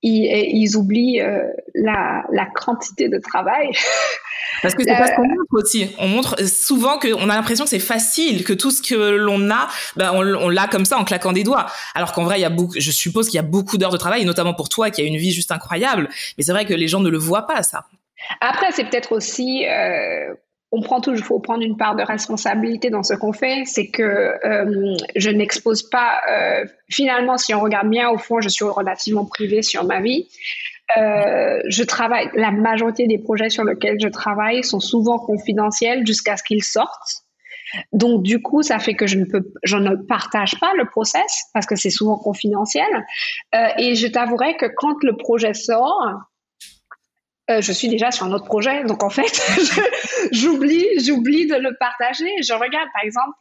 [SPEAKER 4] ils, oublient euh, la, la, quantité de travail.
[SPEAKER 3] Parce que c'est pas ce qu'on euh, montre aussi. On montre souvent qu'on a l'impression que c'est facile, que tout ce que l'on a, ben on, on l'a comme ça en claquant des doigts. Alors qu'en vrai, il y a beaucoup, je suppose qu'il y a beaucoup d'heures de travail, et notamment pour toi qui a une vie juste incroyable. Mais c'est vrai que les gens ne le voient pas, ça.
[SPEAKER 4] Après, c'est peut-être aussi euh, on prend toujours, faut prendre une part de responsabilité dans ce qu'on fait, c'est que euh, je n'expose pas. Euh, finalement, si on regarde bien, au fond, je suis relativement privée sur ma vie. Euh, je travaille. La majorité des projets sur lesquels je travaille sont souvent confidentiels jusqu'à ce qu'ils sortent. Donc du coup, ça fait que je ne peux, je ne partage pas le process parce que c'est souvent confidentiel. et je t'avouerai que quand le projet sort, euh, je suis déjà sur un autre projet, donc en fait, j'oublie, j'oublie de le partager. Je regarde, par exemple,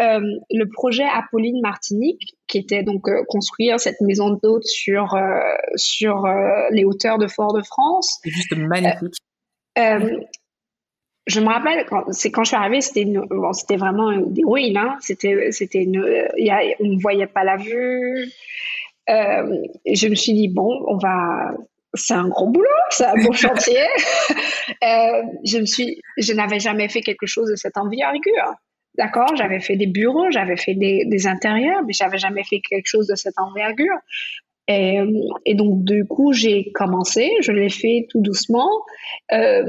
[SPEAKER 4] euh, le projet Apolline Martinique, qui était donc euh, construire cette maison d'hôtes sur euh, sur les hauteurs de Fort-de-France.
[SPEAKER 3] C'est juste magnifique.
[SPEAKER 4] je me rappelle, c'est quand je suis arrivée, c'était bon, c'était vraiment des ruines. Hein. C'était c'était une, y a, on ne voyait pas la vue. je me suis dit bon, on va c'est un gros boulot, c'est un beau chantier. euh, je me suis, je n'avais jamais fait quelque chose de cette envergure. D'accord, j'avais fait des bureaux, j'avais fait des, intérieurs, mais j'avais jamais fait quelque chose de cette envergure. Et, et donc du coup, j'ai commencé, je l'ai fait tout doucement. Euh,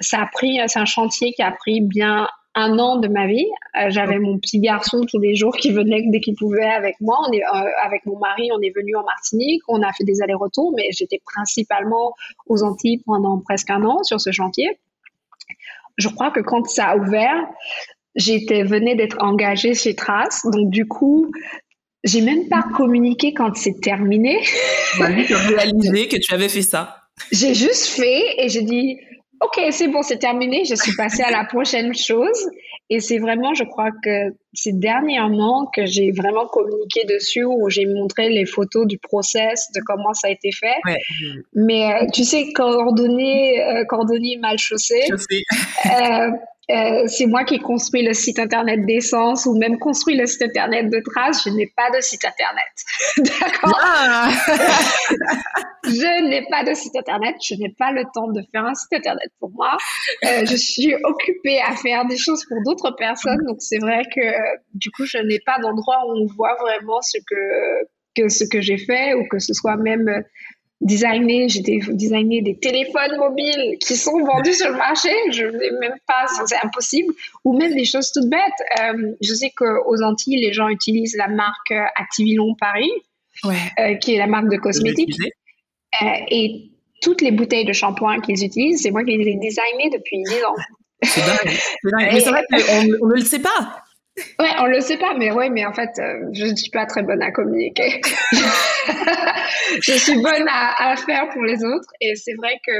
[SPEAKER 4] ça a pris, c'est un chantier qui a pris bien un an de ma vie. Euh, j'avais mon petit garçon tous les jours qui venait dès qu'il pouvait avec moi. Euh, avec mon mari, on est venu en Martinique, on a fait des allers-retours, mais j'étais principalement aux Antilles pendant presque un an sur ce chantier. Je crois que quand ça a ouvert, j'étais venais d'être engagée chez Trace, donc du coup, j'ai même pas communiqué quand c'est terminé.
[SPEAKER 3] Tu as réalisé que tu avais fait ça.
[SPEAKER 4] J'ai juste fait et j'ai dit Ok, c'est bon, c'est terminé. Je suis passée à la prochaine chose. Et c'est vraiment, je crois que c'est dernièrement que j'ai vraiment communiqué dessus, où j'ai montré les photos du process, de comment ça a été fait. Mais euh, tu sais, coordonner, euh, coordonner mal chaussé. Euh, euh, c'est moi qui ai construit le site internet d'essence ou même construit le site internet de trace. Je n'ai pas de site internet. D'accord? Ah. Je n'ai pas de site internet. Je n'ai pas le temps de faire un site internet pour moi. Euh, je suis occupée à faire des choses pour d'autres personnes. Donc c'est vrai que du coup, je n'ai pas d'endroit où on voit vraiment ce que que ce que j'ai fait ou que ce soit même designer, j'ai designé des téléphones mobiles qui sont vendus sur le marché. Je ne sais même pas, c'est impossible. Ou même des choses toutes bêtes. Euh, je sais qu'aux Antilles, les gens utilisent la marque Activilon Paris, euh, qui est la marque de cosmétiques. Euh, et toutes les bouteilles de shampoing qu'ils utilisent, c'est moi qui les ai designées depuis 10 ans.
[SPEAKER 3] C'est dingue. Mais c'est vrai qu'on ne le sait pas.
[SPEAKER 4] Ouais, on le sait pas, mais ouais, mais en fait, euh, je ne suis pas très bonne à communiquer. je suis bonne à, à, faire pour les autres, et c'est vrai que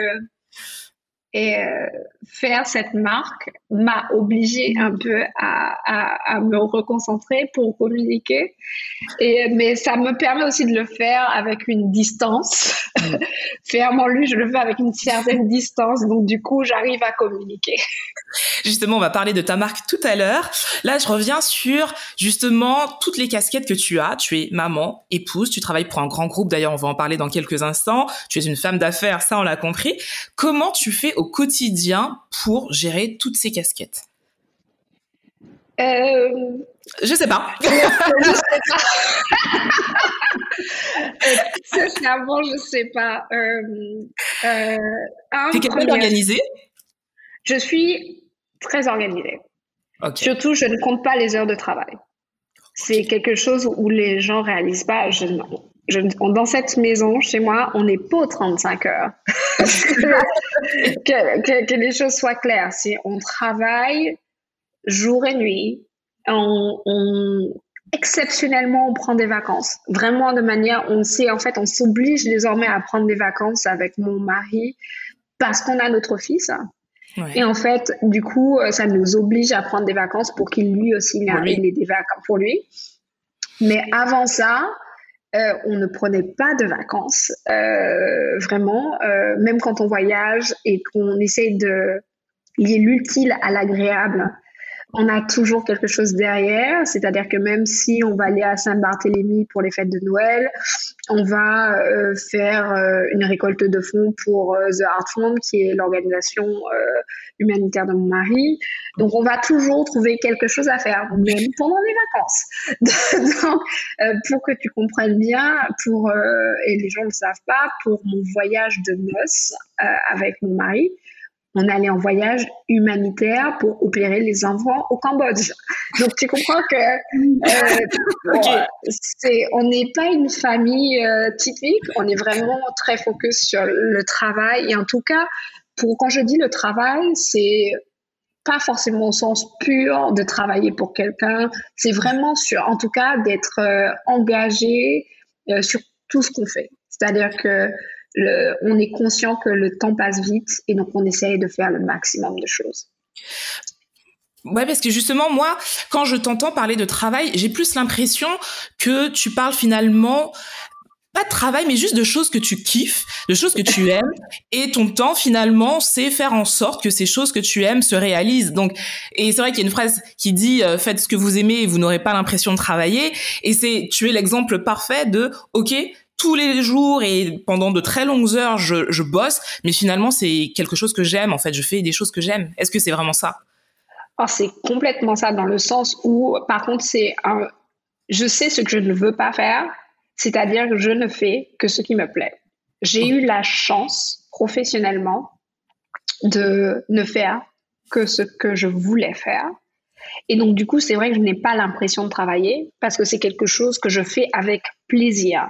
[SPEAKER 4] et euh, faire cette marque m'a obligée un peu à, à, à, me reconcentrer pour communiquer. Et, mais ça me permet aussi de le faire avec une distance. Mm. faire mon lui, je le fais avec une certaine distance. Donc, du coup, j'arrive à communiquer.
[SPEAKER 3] Justement, on va parler de ta marque tout à l'heure. Là, je reviens sur justement toutes les casquettes que tu as. Tu es maman, épouse, tu travailles pour un grand groupe. D'ailleurs, on va en parler dans quelques instants. Tu es une femme d'affaires, ça, on l'a compris. Comment tu fais au quotidien pour gérer toutes ces casquettes
[SPEAKER 4] euh...
[SPEAKER 3] Je sais pas.
[SPEAKER 4] je sais pas. Sincèrement, je sais pas. Euh,
[SPEAKER 3] euh, T'es capable d'organiser?
[SPEAKER 4] Je suis très organisée. Surtout, je ne compte pas les heures de travail. C'est quelque chose où les gens réalisent pas. Je, dans cette maison, chez moi, on n'est pas aux 35 heures. que, les choses soient claires. Si on travaille jour et nuit, on, exceptionnellement, on prend des vacances. Vraiment de manière, on sait, en fait, on s'oblige désormais à prendre des vacances avec mon mari parce qu'on a notre fils. Et en fait, du coup, ça nous oblige à prendre des vacances pour qu'il lui aussi ait des vacances pour lui. Mais avant ça, euh, on ne prenait pas de vacances, euh, vraiment, euh, même quand on voyage et qu'on essaye de lier l'utile à l'agréable on a toujours quelque chose derrière, c'est-à-dire que même si on va aller à Saint-Barthélemy pour les fêtes de Noël, on va euh, faire euh, une récolte de fonds pour euh, The Art Fund, qui est l'organisation humanitaire de mon mari. Donc on va toujours trouver quelque chose à faire, même pendant les vacances. Donc, pour que tu comprennes bien, pour et les gens ne le savent pas, pour mon voyage de noces avec mon mari, on allait en voyage humanitaire pour opérer les enfants au Cambodge. Donc tu comprends que euh, c'est, on n'est pas une famille euh, typique, on est vraiment très focus sur le travail. Et en tout cas, pour quand je dis le travail, c'est pas forcément au sens pur de travailler pour quelqu'un, c'est vraiment sur, en tout cas, d'être euh, engagé sur tout ce qu'on fait. C'est-à-dire que on est conscient que le temps passe vite et donc on essaye de faire le maximum de choses.
[SPEAKER 3] Ouais, parce que justement, moi, quand je t'entends parler de travail, j'ai plus l'impression que tu parles finalement pas de travail, mais juste de choses que tu kiffes, de choses que tu aimes, et ton temps finalement, c'est faire en sorte que ces choses que tu aimes se réalisent. Donc, et c'est vrai qu'il y a une phrase qui dit euh, faites ce que vous aimez et vous n'aurez pas l'impression de travailler. Et c'est, tu es l'exemple parfait de ok, tous les jours et pendant de très longues heures, je, je bosse, mais finalement, c'est quelque chose que j'aime. En fait, je fais des choses que j'aime. Est-ce que c'est vraiment ça?
[SPEAKER 4] Oh, C'est complètement ça, dans le sens où, par contre, c'est un... je sais ce que je ne veux pas faire, c'est-à-dire que je ne fais que ce qui me plaît. J'ai eu la chance, professionnellement, de ne faire que ce que je voulais faire. Et donc, du coup, c'est vrai que je n'ai pas l'impression de travailler parce que c'est quelque chose que je fais avec plaisir.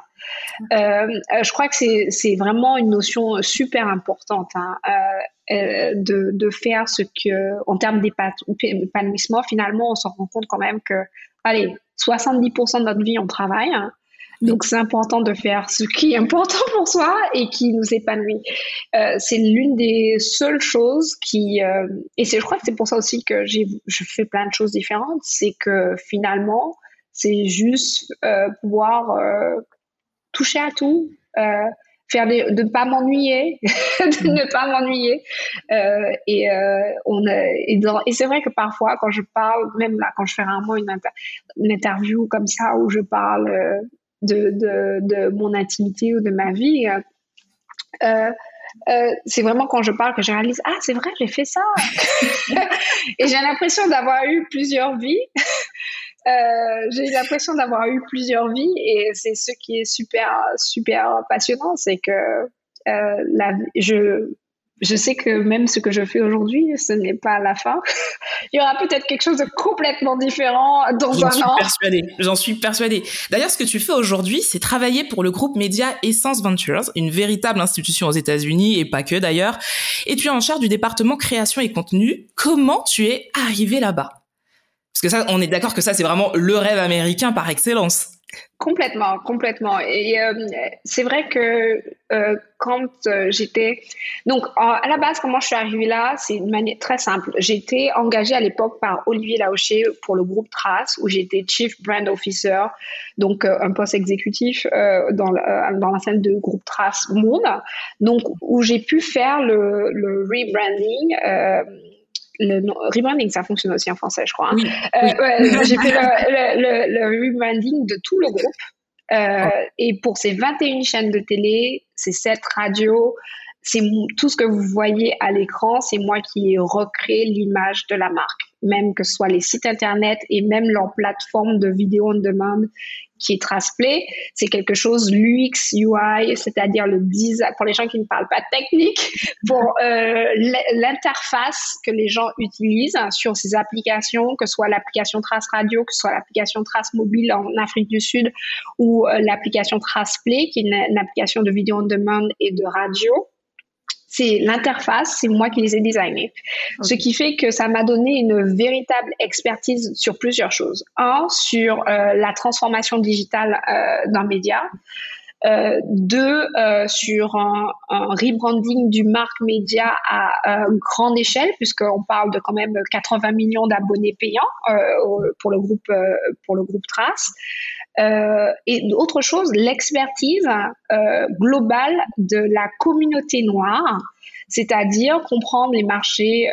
[SPEAKER 4] Euh, euh, je crois que c'est vraiment une notion super importante hein, euh, de, de, faire ce que, en termes d'épanouissement, finalement, on se rend compte quand même que, allez, 70% de notre vie, on travaille. Hein. Donc c'est important de faire ce qui est important pour soi et qui nous épanouit. Euh, c'est l'une des seules choses qui euh, et c'est je crois que c'est pour ça aussi que j'ai je fais plein de choses différentes. C'est que finalement c'est juste euh, pouvoir toucher à tout, faire des, de pas m'ennuyer, de ne pas m'ennuyer. Et on et, et c'est vrai que parfois quand je parle, même là quand je fais rarement une, une interview comme ça où je parle de, de, de, mon intimité ou de ma vie. Euh, euh, c'est vraiment quand je parle que je réalise ah c'est vrai j'ai fait ça et j'ai l'impression d'avoir eu plusieurs vies euh, j'ai l'impression d'avoir eu plusieurs vies et c'est ce qui est super super passionnant c'est que euh, la, je je sais que même ce que je fais aujourd'hui, ce n'est pas la fin. Il y aura peut-être quelque chose de complètement différent dans un
[SPEAKER 3] suis
[SPEAKER 4] an.
[SPEAKER 3] Persuadée. J'en suis persuadée. D'ailleurs, ce que tu fais aujourd'hui, c'est travailler pour le groupe média Essence Ventures, une véritable institution aux États-Unis et pas que d'ailleurs. Et tu es en charge du département création et contenu. Comment tu es arrivé là-bas? Parce que ça, on est d'accord que ça, c'est vraiment le rêve américain par excellence.
[SPEAKER 4] Complètement, complètement. Et euh, c'est vrai que euh, quand euh, j'étais... Donc, à la base, comment je suis arrivée là, c'est une manière très simple. J'étais engagée à l'époque par Olivier Laoché pour le groupe Trace, où j'étais Chief Brand Officer, donc un poste exécutif dans, dans la scène de groupe Trace Monde, donc où j'ai pu faire le rebranding le rebranding, ça fonctionne aussi en français, je crois. Hein. Euh, j'ai fait le, le, le, rebranding de tout le groupe. Euh, et pour ces 21 chaînes de télé, ces 7 radios, c'est tout ce que vous voyez à l'écran, c'est moi qui ai recréé l'image de la marque, même que ce soit les sites internet et même leur plateforme de vidéo on demande qui est Traceplay, c'est quelque chose l'UX UI, c'est-à-dire le design pour les gens qui ne parlent pas technique, pour euh, l'interface que les gens utilisent sur ces applications, que ce soit l'application Trace Radio, que ce soit l'application Trace Mobile en Afrique du Sud ou euh, l'application Traceplay qui est une, application de vidéo on demand et de radio c'est l'interface, c'est moi qui les ai designés. Ce qui fait que ça m'a donné une véritable expertise sur plusieurs choses. Un, sur euh, la transformation digitale euh, d'un média. Euh, deux, euh, sur un, rebranding du marque média à, grande échelle, puisqu'on parle de quand même 80 millions d'abonnés payants euh, pour le groupe pour le groupe Trace. Et autre chose, l'expertise globale de la communauté noire, c'est-à-dire comprendre les marchés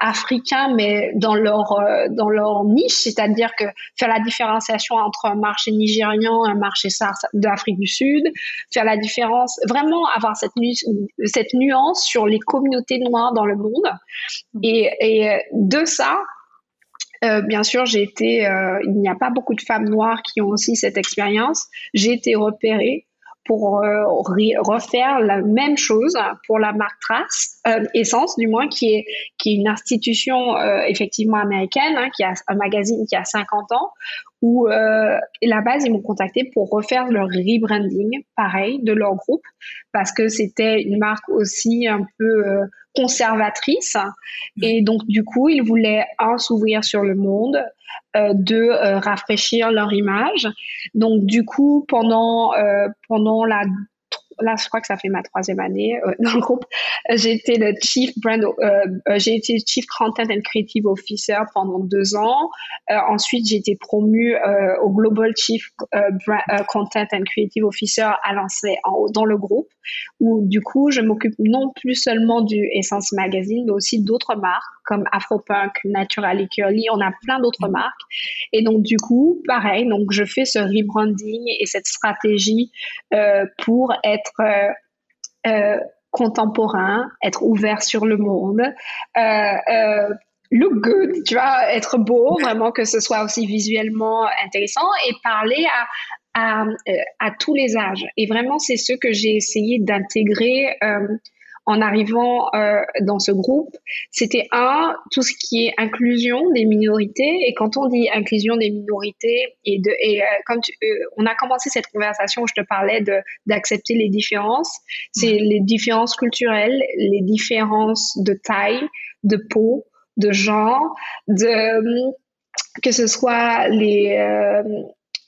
[SPEAKER 4] africains, mais dans leur dans leur niche, c'est-à-dire que faire la différenciation entre un marché nigérian, un marché d'Afrique du Sud, faire la différence, vraiment avoir cette cette nuance sur les communautés noires dans le monde, et, et de ça, euh, bien sûr, j'ai été, euh, il n'y a pas beaucoup de femmes noires qui ont aussi cette expérience. J'ai été repérée pour euh, refaire la même chose pour la marque Trace, euh, Essence du moins, qui est, qui est une institution euh, effectivement américaine, hein, qui a un magazine qui a 50 ans, où euh, la base, ils m'ont contacté pour refaire leur rebranding, pareil, de leur groupe, parce que c'était une marque aussi un peu euh, conservatrice. Et donc, du coup, ils voulaient, un, s'ouvrir sur le monde, euh, deux, euh, rafraîchir leur image. Donc, du coup, pendant, euh, pendant la là, je crois que ça fait ma troisième année euh, dans le groupe. J'ai été le chief brand, euh, euh, j'ai été chief content and creative officer pendant deux ans. Ensuite, j'ai été promue au global chief content and creative officer à lancer en dans le groupe, où du coup, je m'occupe non plus seulement du Essence Magazine, mais aussi d'autres marques comme Afropunk, Natural Curly. On a plein d'autres marques. Et donc, du coup, pareil. Donc, je fais ce rebranding et cette stratégie pour être euh, euh, contemporain, être ouvert sur le monde, euh, look good, tu vois, être beau, vraiment que ce soit aussi visuellement intéressant et parler à, à, à tous les âges. Et vraiment, c'est ce que j'ai essayé d'intégrer en arrivant euh, dans ce groupe, c'était un tout ce qui est inclusion des minorités. Et quand on dit inclusion des minorités et de et euh, quand euh, on a commencé cette conversation où je te parlais de d'accepter les différences, c'est les différences culturelles, les différences de taille, de peau, de genre, de que ce soit les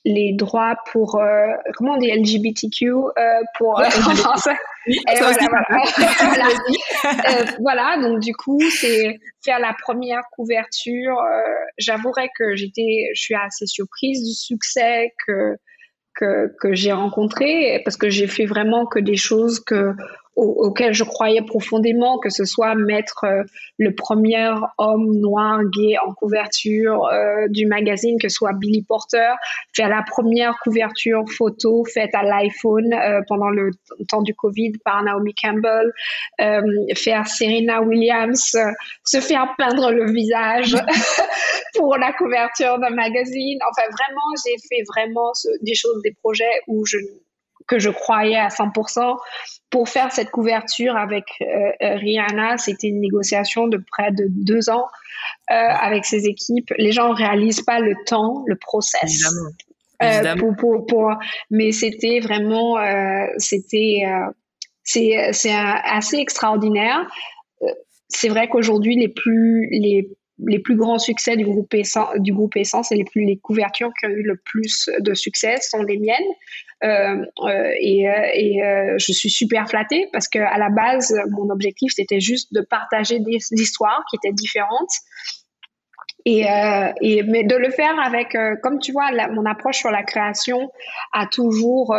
[SPEAKER 4] les droits pour comment on dit LGBTQ pour voilà, donc du coup c'est faire la première couverture. J'avouerai que j'étais, je suis assez surprise du succès que que, que j'ai rencontré parce que j'ai fait vraiment que des choses que auquel je croyais profondément, que ce soit mettre euh, le premier homme noir gay en couverture euh, du magazine, que ce soit Billy Porter, faire la première couverture photo faite à l'iPhone euh, pendant le temps du Covid par Naomi Campbell, faire Serena Williams se faire peindre le visage pour la couverture d'un magazine. Enfin, vraiment, j'ai fait vraiment des choses, des projets où je que je croyais à 100%. Pour faire cette couverture avec euh, euh, Rihanna, c'était une négociation de près de deux ans euh, avec ses équipes. Les gens ne réalisent pas le temps, le process. Évidemment. pour, pour, mais c'était vraiment, c'était, c'est, c'est assez extraordinaire. C'est vrai qu'aujourd'hui, les plus, les les plus grands succès du groupe Essence, du groupe Essence et les plus les couvertures qui ont eu le plus de succès sont les miennes. Euh, euh, et, euh, et je suis super flattée parce que à la base, mon objectif c'était juste de partager des, histoires qui étaient différentes. Et, et, mais de le faire avec, comme tu vois, mon approche sur la création a toujours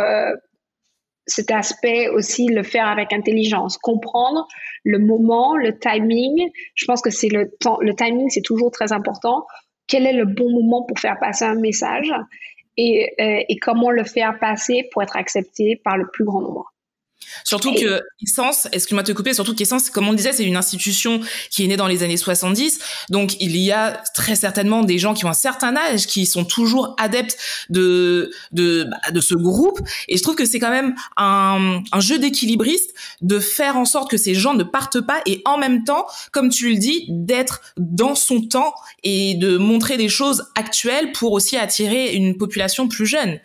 [SPEAKER 4] cet aspect aussi, le faire avec intelligence, comprendre le moment, le timing. Je pense que c'est le temps, le timing, c'est toujours très important. Quel est le bon moment pour faire passer un message et, euh, et comment le faire passer pour être accepté par le plus grand nombre?
[SPEAKER 3] Surtout que Essence, excuse-moi de te couper, surtout qu'Essence, comme on disait, c'est une institution qui est née dans les années 70. Donc, il y a très certainement des gens qui ont un certain âge qui sont toujours adeptes de, de, bah, de ce groupe. Et je trouve que c'est quand même un, un jeu d'équilibriste de faire en sorte que ces gens ne partent pas et en même temps, comme tu le dis, d'être dans son temps et de montrer des choses actuelles pour aussi attirer une population plus jeune.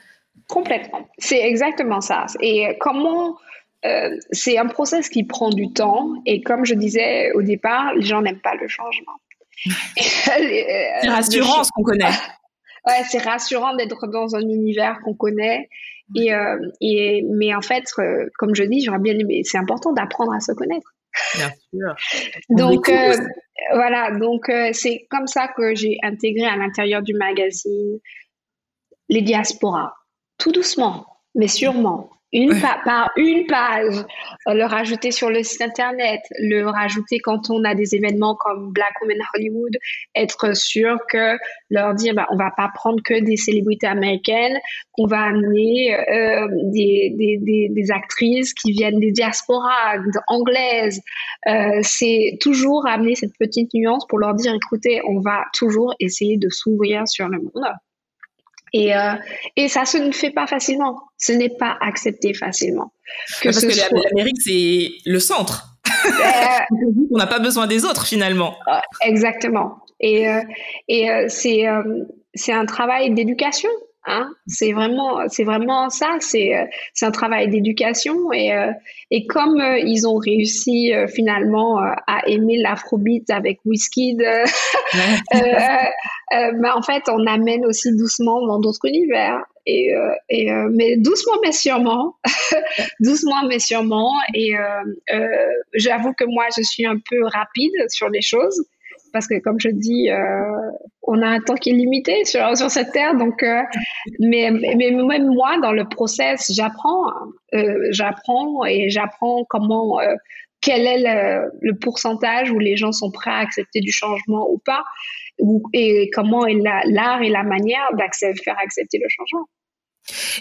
[SPEAKER 4] Complètement. C'est exactement ça. Et comment euh, c'est un process qui prend du temps et comme je disais au départ, les gens n'aiment pas le changement.
[SPEAKER 3] c'est rassurant ce qu'on connaît.
[SPEAKER 4] ouais, c'est rassurant d'être dans un univers qu'on connaît. Et, euh, et, mais en fait, euh, comme je dis, j'aurais bien aimé, c'est important d'apprendre à se connaître.
[SPEAKER 3] Bien sûr.
[SPEAKER 4] donc voilà, donc c'est comme ça que j'ai intégré à l'intérieur du magazine les diasporas, tout doucement, mais sûrement une par une page, euh, le rajouter sur le site internet, le rajouter quand on a des événements comme Black Women Hollywood, être sûr que leur dire bah, on va pas prendre que des célébrités américaines, qu'on va amener euh, des, des, des, des, actrices qui viennent des diasporas anglaises. Euh, c'est toujours amener cette petite nuance pour leur dire écoutez, on va toujours essayer de s'ouvrir sur le monde. Et, euh, et ça se ne fait pas facilement. Ce n'est pas accepté facilement.
[SPEAKER 3] Que Parce que l'Amérique, c'est le centre. Euh, On n'a pas besoin des autres finalement.
[SPEAKER 4] Euh, exactement. Et, et c'est, c'est un travail d'éducation. Hein? C'est vraiment, c'est vraiment ça. C'est, euh, c'est un travail d'éducation et euh, et comme euh, ils ont réussi finalement à aimer l'afrobeat avec Wizkid, bah, en fait, on amène aussi doucement dans d'autres univers. Et, et mais doucement mais sûrement, doucement mais sûrement. Et j'avoue que moi, je suis un peu rapide sur les choses parce que comme je dis, euh, on a un temps qui est limité sur, sur cette terre. Donc, euh, mais, mais même moi, dans le process, j'apprends, euh, j'apprends et j'apprends comment, quel est le, pourcentage où les gens sont prêts à accepter du changement ou pas, et comment est l'art et la manière de faire accepter le changement.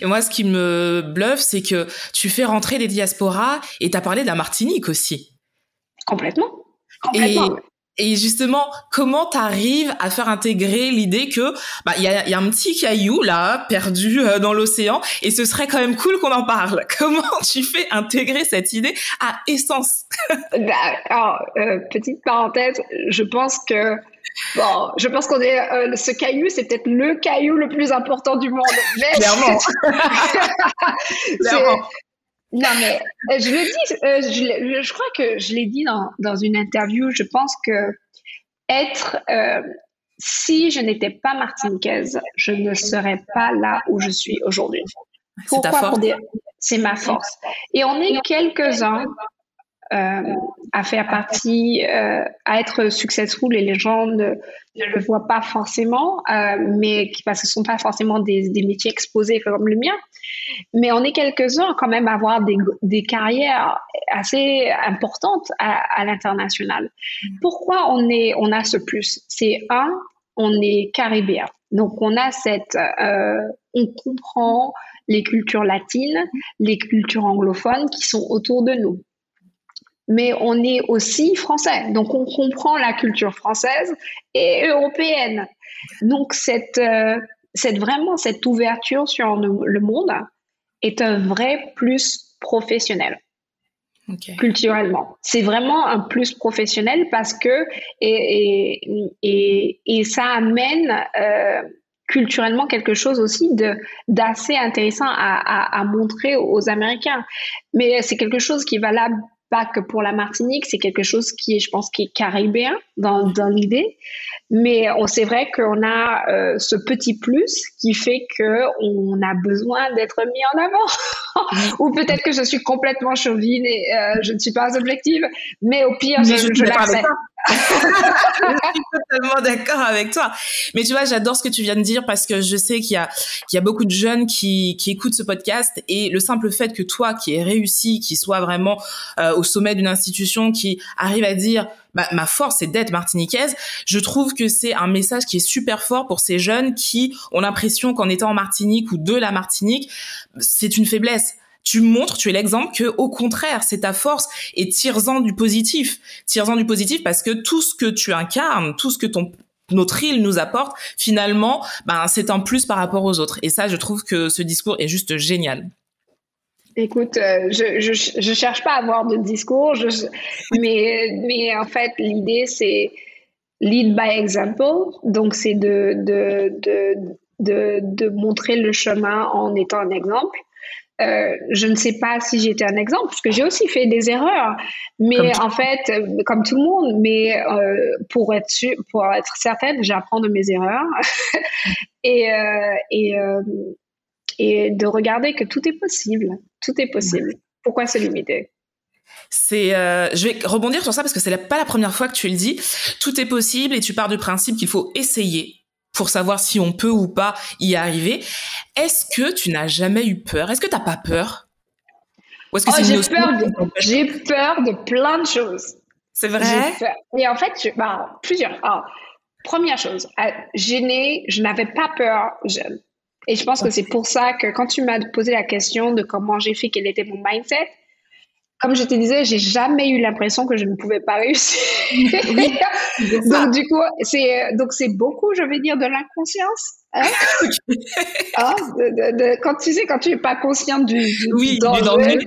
[SPEAKER 3] Et moi, ce qui me bluffe, c'est que tu fais rentrer les diasporas et tu as parlé de la Martinique aussi.
[SPEAKER 4] Complètement. Complètement.
[SPEAKER 3] Et justement, comment t'arrives à faire intégrer l'idée que bah il y a, y a, un petit caillou là perdu euh, dans l'océan et ce serait quand même cool qu'on en parle. Comment tu fais intégrer cette idée à essence?
[SPEAKER 4] Alors euh, petite parenthèse, je pense que bon, je pense qu'on est euh, ce caillou, c'est peut-être le caillou le plus important du monde.
[SPEAKER 3] Mais... Clairement.
[SPEAKER 4] Clairement. Non, mais euh, je le dis, euh, je, je, crois que je l'ai dit dans, dans, une interview, je pense que être, euh, si je n'étais pas martiniquaise, je ne serais pas là où je suis aujourd'hui.
[SPEAKER 3] Pourquoi
[SPEAKER 4] C'est ma force. Et on est quelques-uns à faire partie, euh, à être successful et les gens ne, le voient pas forcément, euh, mais parce que ce sont pas forcément des, métiers exposés comme le mien. Mais on est quelques-uns quand même à avoir des, carrières assez importantes à, l'international. Pourquoi on a ce plus? C'est un, on est caribéen, donc on a cette, on comprend les cultures latines, les cultures anglophones qui sont autour de nous mais on est aussi français. Donc, on comprend la culture française et européenne. Donc, cette, euh, cette vraiment cette ouverture sur le monde est un vrai plus professionnel. culturellement. C'est vraiment un plus professionnel parce que et, et, et, ça amène euh, culturellement quelque chose aussi de d'assez intéressant à, à, à, montrer aux Américains. Mais c'est quelque chose qui est valable pas que pour la Martinique, c'est quelque chose qui est, je pense, qui est caribéen dans, dans l'idée. Mais on c'est vrai qu'on a euh, ce petit plus qui fait que on a besoin d'être mis en avant. Ou peut-être que je suis complètement chauvine et euh, je ne suis pas objective, mais au pire, je, je, je l'accepte.
[SPEAKER 3] je suis totalement d'accord avec toi. Mais tu vois, j'adore ce que tu viens de dire parce que je sais qu'il y a, qu'il y a beaucoup de jeunes qui, qui écoutent ce podcast et le simple fait que toi, qui es réussi, qui soit vraiment euh, au sommet d'une institution, qui arrive à dire bah, ma force c'est d'être martiniquaise, je trouve que c'est un message qui est super fort pour ces jeunes qui ont l'impression qu'en étant en Martinique ou de la Martinique, c'est une faiblesse tu montres, tu es l'exemple que au contraire, c'est ta force et tire-en du positif. Tire-en du positif parce que tout ce que tu incarnes, tout ce que ton notre île nous apporte, finalement, ben, c'est un plus par rapport aux autres. Et ça, je trouve que ce discours est juste génial.
[SPEAKER 4] Écoute, euh, je, je, je, cherche pas à avoir de discours, je, mais, mais en fait, l'idée, c'est lead by example. Donc, c'est de, de, de, de, de montrer le chemin en étant un exemple. Euh, je ne sais pas si j'étais un exemple, parce que j'ai aussi fait des erreurs, mais en fait, euh, comme tout le monde, mais euh, pour, être pour être certaine, j'apprends de mes erreurs et, et, et de regarder que tout est possible. Tout est possible. Pourquoi se limiter?
[SPEAKER 3] C'est, euh, je vais rebondir sur ça parce que c'est pas la première fois que tu le dis. Tout est possible et tu pars du principe qu'il faut essayer pour savoir si on peut ou pas y arriver. Est-ce que tu n'as jamais eu peur? Est-ce que tu n'as pas peur?
[SPEAKER 4] Oh, j'ai, peur de, j'ai peur de plein de choses.
[SPEAKER 3] C'est vrai?
[SPEAKER 4] Et en fait, bah, plusieurs. première chose, euh, gênée, je n'avais pas peur jeune. Et je pense que c'est pour ça que quand tu m'as posé la question de comment j'ai fait, quel était mon mindset, comme je te disais, j'ai jamais eu l'impression que je ne pouvais pas réussir. donc du coup, c'est donc c'est beaucoup, je vais dire, de l'inconscience. Hein? Ah, quand tu sais, quand tu es pas consciente du, du, danger,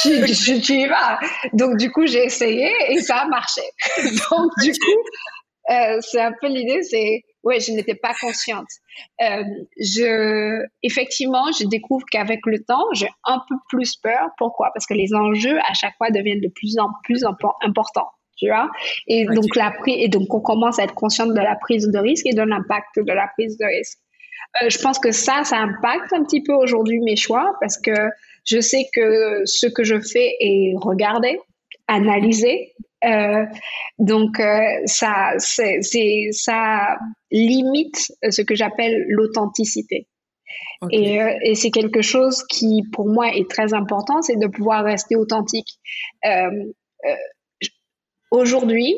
[SPEAKER 4] tu, y vas. Donc du coup, j'ai essayé et ça a marché. donc du coup, euh, c'est un peu l'idée, c'est ouais, je n'étais pas consciente. Euh, je, effectivement, je découvre qu'avec le temps, j'ai un peu plus peur. Pourquoi? Parce que les enjeux à chaque fois deviennent de plus en plus importants. Tu vois? Et donc la et donc on commence à être consciente de la prise de risque et de l'impact de la prise de risque. Euh, je pense que ça, ça impacte un petit peu aujourd'hui mes choix parce que je sais que ce que je fais est regardé, analysé, euh, donc euh, ça, c'est, ça limite ce que j'appelle l'authenticité. Et, euh, et, c'est quelque chose qui, pour moi, est très important, c'est de pouvoir rester authentique. Aujourd'hui,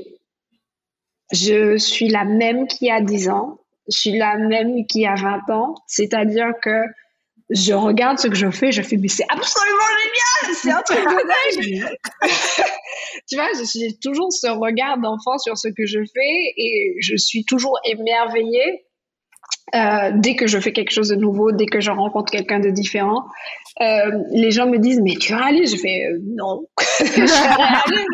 [SPEAKER 4] je suis la même qui a 10 ans, je suis la même qui a 20 ans, c'est-à-dire que je regarde ce que je fais, je fais, mais c'est absolument génial, c'est un truc de dingue. tu vois, j'ai toujours ce regard d'enfant sur ce que je fais et je suis toujours émerveillée euh, dès que je fais quelque chose de nouveau, dès que je rencontre quelqu'un de différent. Euh, les gens me disent, mais tu réalises? Je fais, euh, non, je réalise.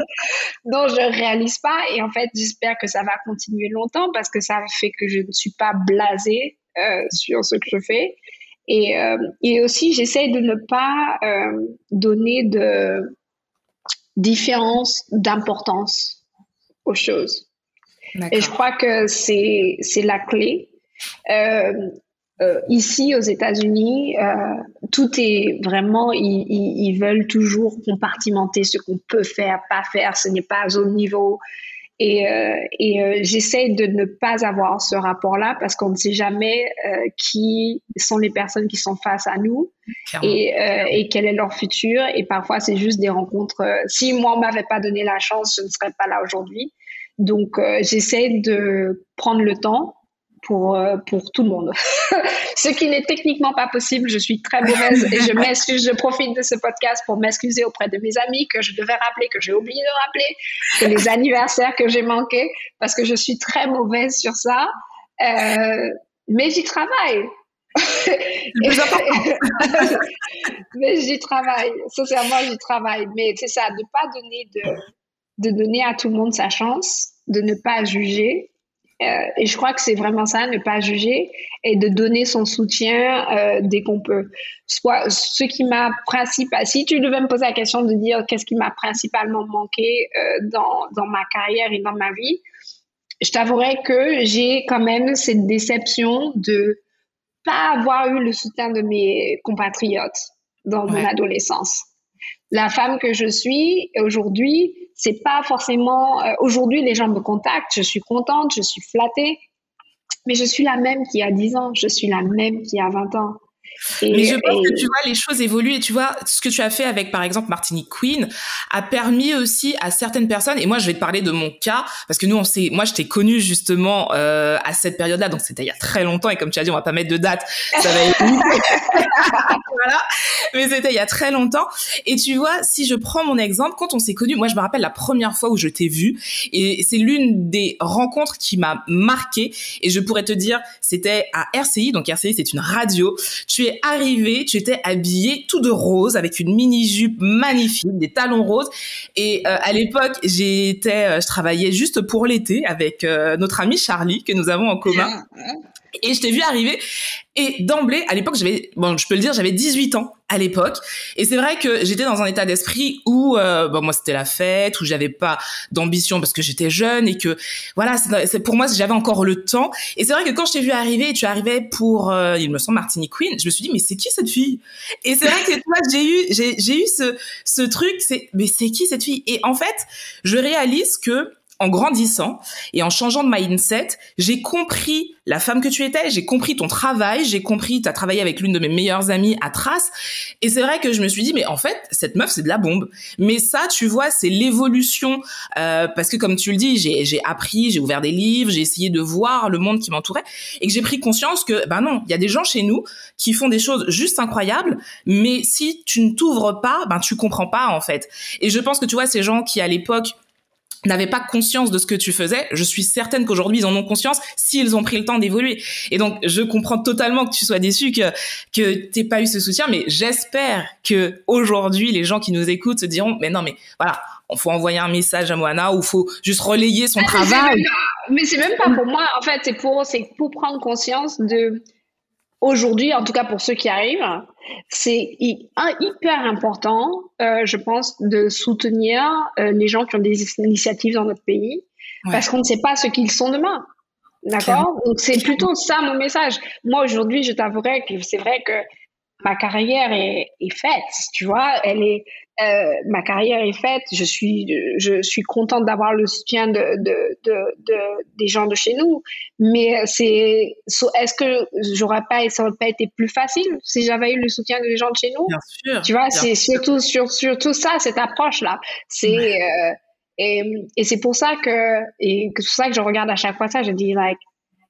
[SPEAKER 4] non, je réalise pas. Et en fait, j'espère que ça va continuer longtemps parce que ça fait que je ne suis pas blasée sur ce que je fais. Et, euh, et aussi, j'essaie de ne pas euh, donner de différence d'importance aux choses. Et je crois que c'est la clé. Euh, ici aux États-Unis, tout est vraiment, ils, ils, ils, veulent toujours compartimenter ce qu'on peut faire, pas faire, ce n'est pas au niveau. Et, euh, et euh, j'essaie de ne pas avoir ce rapport-là parce qu'on ne sait jamais euh, qui sont les personnes qui sont face à nous et, et, quel est leur futur. Et parfois, c'est juste des rencontres. si moi, on m'avait pas donné la chance, je ne serais pas là aujourd'hui. Donc, j'essaie de prendre le temps pour, euh, pour tout le monde. Ce qui n'est techniquement pas possible. Je suis très mauvaise et je m'excuse. Je profite de ce podcast pour m'excuser auprès de mes amis que je devais rappeler, que j'ai oublié de rappeler, que les anniversaires que j'ai manqués, parce que je suis très mauvaise sur ça. Euh, mais j'y travaille. mais j'y travaille. Sincèrement, j'y travaille. Mais c'est ça, de pas donner de, de donner à tout le monde sa chance, de ne pas juger euh, et je crois que c'est vraiment ça, ne pas juger et de donner son soutien euh, dès qu'on peut. Soit ce qui m'a principalement, si tu devais me poser la question de dire qu'est-ce qui m'a principalement manqué euh, dans, dans ma carrière et dans ma vie, je t'avouerais que j'ai quand même cette déception de pas avoir eu le soutien de mes compatriotes dans mon adolescence. La femme que je suis aujourd'hui, c'est pas forcément euh, aujourd'hui les gens me contactent, je suis contente, je suis flattée, mais je suis la même qui a 10 ans, je suis la même qui a 20 ans.
[SPEAKER 3] Mais je pense que tu vois, les choses évoluent et tu vois, ce que tu as fait avec, par exemple, Martinique Queen a permis aussi à certaines personnes, et moi, je vais te parler de mon cas, parce que nous, on sait, moi, je t'ai connu justement euh, à cette période-là, donc c'était il y a très longtemps, et comme tu as dit, on va pas mettre de date, ça va être... voilà, mais c'était il y a très longtemps. Et tu vois, si je prends mon exemple, quand on s'est connu, moi, je me rappelle la première fois où je t'ai vu, et c'est l'une des rencontres qui m'a marqué, et je pourrais te dire, c'était à RCI, donc RCI, c'est une radio, tu es arrivé, tu étais habillé tout de rose avec une mini jupe magnifique, des talons roses. Et euh, à l'époque, j'étais, euh, je travaillais juste pour l'été avec euh, notre ami Charlie que nous avons en commun. Et je t'ai vu arriver et d'emblée, à l'époque, j'avais, bon, je peux le dire, j'avais 18 ans à l'époque. Et c'est vrai que j'étais dans un état d'esprit où, euh, bon, moi, c'était la fête, où j'avais pas d'ambition parce que j'étais jeune et que, voilà, c'est pour moi, j'avais encore le temps. Et c'est vrai que quand je t'ai vu arriver, tu arrivais pour, euh, il me semble, Martini Queen, je me suis dit, mais c'est qui cette fille? Et c'est vrai que toi, j'ai eu, j'ai eu ce, ce truc, c'est, mais c'est qui cette fille? Et en fait, je réalise que en grandissant et en changeant de mindset, j'ai compris la femme que tu étais, j'ai compris ton travail, j'ai compris, tu as travaillé avec l'une de mes meilleures amies à Trace. Et c'est vrai que je me suis dit, mais en fait, cette meuf, c'est de la bombe. Mais ça, tu vois, c'est l'évolution. Euh, parce que comme tu le dis, j'ai appris, j'ai ouvert des livres, j'ai essayé de voir le monde qui m'entourait et que j'ai pris conscience que, ben non, il y a des gens chez nous qui font des choses juste incroyables, mais si tu ne t'ouvres pas, ben tu comprends pas en fait. Et je pense que tu vois, ces gens qui à l'époque n'avaient pas conscience de ce que tu faisais, je suis certaine qu'aujourd'hui ils en ont conscience s'ils ont pris le temps d'évoluer. Et donc je comprends totalement que tu sois déçu que que t'aies pas eu ce soutien, mais j'espère que aujourd'hui les gens qui nous écoutent se diront mais non mais voilà, on faut envoyer un message à Moana ou faut juste relayer son travail.
[SPEAKER 4] Mais c'est même pas pour moi en fait, c'est pour c'est pour prendre conscience de aujourd'hui, en tout cas pour ceux qui arrivent, c'est hyper important, euh, je pense, de soutenir euh, les gens qui ont des initiatives dans notre pays, parce qu'on ne sait pas ce qu'ils sont demain. D'accord? Donc c'est plutôt ça mon message. Moi aujourd'hui, je t'avouerai que c'est vrai que ma carrière est, est, faite, tu vois, elle est, euh, ma carrière est faite, je suis, je suis contente d'avoir le soutien de, de, de, de, des gens de chez nous, mais c'est, est-ce que j'aurais pas, ça aurait pas été plus facile si j'avais eu le soutien des gens de chez nous?
[SPEAKER 3] Bien sûr.
[SPEAKER 4] Tu vois, c'est surtout sur surtout ça, cette approche là. C'est euh, et, et c'est pour ça que et c'est pour ça que je regarde à chaque fois ça, je dis like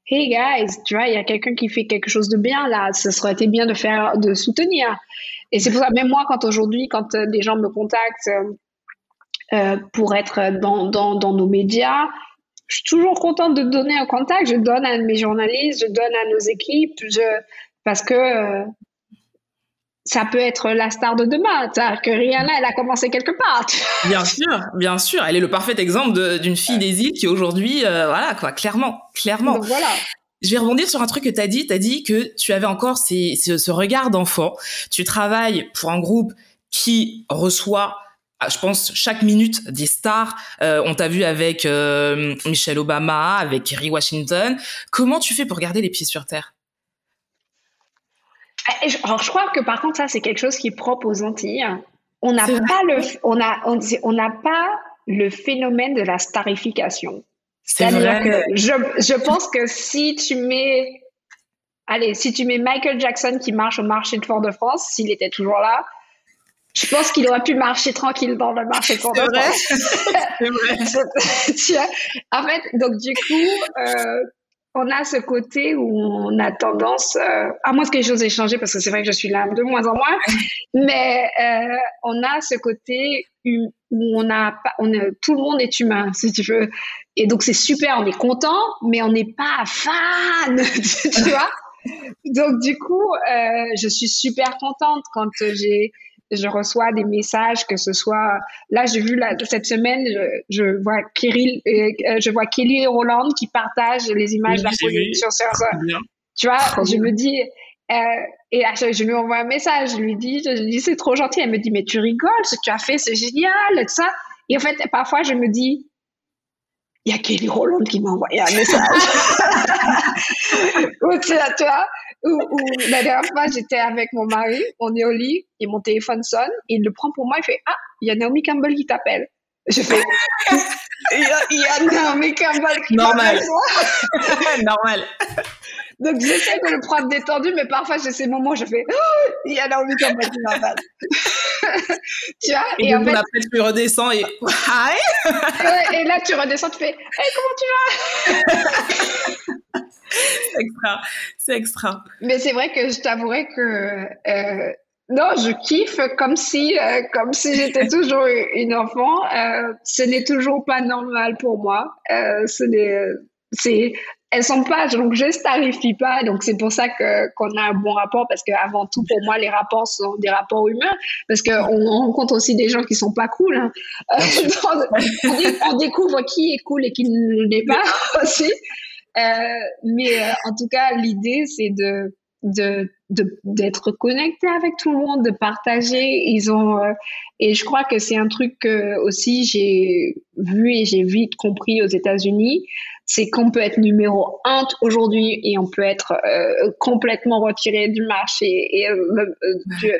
[SPEAKER 4] hey guys, tu vois, il y a quelqu'un qui fait quelque chose de bien là, ce serait été bien de faire, de soutenir. Et c'est pour ça, même moi, quand aujourd'hui, quand euh, des gens me contactent euh, euh, pour être dans, dans, dans, nos médias, je suis toujours contente de donner un contact. Je donne à mes journalistes, je donne à nos équipes, parce que ça peut être la star de demain. C'est-à-dire que Rihanna, elle a commencé quelque part.
[SPEAKER 3] Bien sûr, bien sûr. Elle est le parfait exemple d'une fille des îles qui aujourd'hui, euh, voilà quoi, clairement, clairement.
[SPEAKER 4] Donc voilà.
[SPEAKER 3] Je vais rebondir sur un truc que tu as dit. Tu as dit que tu avais encore ces, ce, ce regard d'enfant. Tu travailles pour un groupe qui reçoit ah, je pense chaque minute des stars. Euh, on t'a vu avec euh, Michelle Obama, avec Kerry Washington. Comment tu fais pour garder les pieds sur terre?
[SPEAKER 4] Alors, je crois que par contre, ça, c'est quelque chose qui est propre aux Antilles. On n'a pas le, on a, on n'a pas le phénomène de la starification. C'est-à-dire que je, je pense que si tu mets, allez, si tu mets Michael Jackson qui marche au marché de Fort-de-France, s'il était toujours là, je pense qu'il aurait pu marcher tranquille dans le marché de Fort-de-France. C'est vrai. en fait, donc du coup, euh, on a ce côté où on a tendance, euh, à moins que les choses aient changé, parce que c'est vrai que je suis là de moins en moins, mais euh, on a ce côté où on a, on tout le monde est humain, si tu veux. Et donc c'est super, on est content, mais on n'est pas fan, tu vois. Donc du coup, euh, je suis super contente quand j'ai je reçois des messages que ce soit là j'ai vu là cette semaine je, je vois Kirill euh, je vois Kelly et Roland qui partagent les images de la production sur tu vois je me dis euh, et je lui envoie un message je lui dis je lui dis c'est trop gentil. Elle me dit mais tu rigoles ce que tu as fait c'est génial et tout ça. Et en fait parfois je me dis il y a Kelly Roland qui m'a envoyé un message. Ou tu vois, ou, la dernière fois, j'étais avec mon mari, on est au lit, et mon téléphone sonne, et il le prend pour moi, il fait Ah, il y a Naomi Campbell qui t'appelle. Je fais Il y, a Naomi Campbell qui
[SPEAKER 3] Normal. Normal.
[SPEAKER 4] Donc j'essaie de le prendre détendu, mais parfois j'ai ces moments où je fais oh, il y a Naomi Campbell qui m'appelle.
[SPEAKER 3] tu vois Et, et en fait, après tu redescends et Hi
[SPEAKER 4] Et là tu redescends, tu fais Hey, comment tu vas?
[SPEAKER 3] C'est extra, c'est extra.
[SPEAKER 4] Mais c'est vrai que je t'avouerais que euh, non, je kiffe comme si, euh, comme si j'étais toujours une enfant. Euh, ce n'est toujours pas normal pour moi. Euh, ce n'est, c'est, elles sont pas, donc je starifie pas. Donc c'est pour ça que qu'on a un bon rapport parce qu'avant tout pour moi les rapports sont des rapports humains parce qu'on on rencontre aussi des gens qui sont pas cool. Hein. on, découvre qui est cool et qui ne l'est pas aussi. Euh, mais euh, en tout cas, l'idée, c'est de de d'être connecté avec tout le monde, de partager. Ils ont euh, et je crois que c'est un truc que aussi j'ai vu et j'ai vite compris aux États-Unis, c'est qu'on peut être numéro un aujourd'hui et on peut être complètement retiré du marché et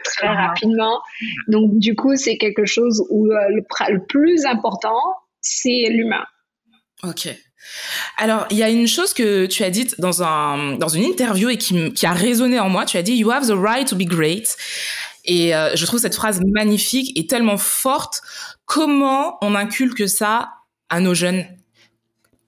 [SPEAKER 4] très rapidement. Donc du coup, c'est quelque chose où le, le plus important, c'est l'humain.
[SPEAKER 3] Ok. Alors, il y a une chose que tu as dite dans, un, dans une interview et qui, qui a résonné en moi. Tu as dit You have the right to be great. Et euh, je trouve cette phrase magnifique et tellement forte. Comment on inculque ça à nos jeunes?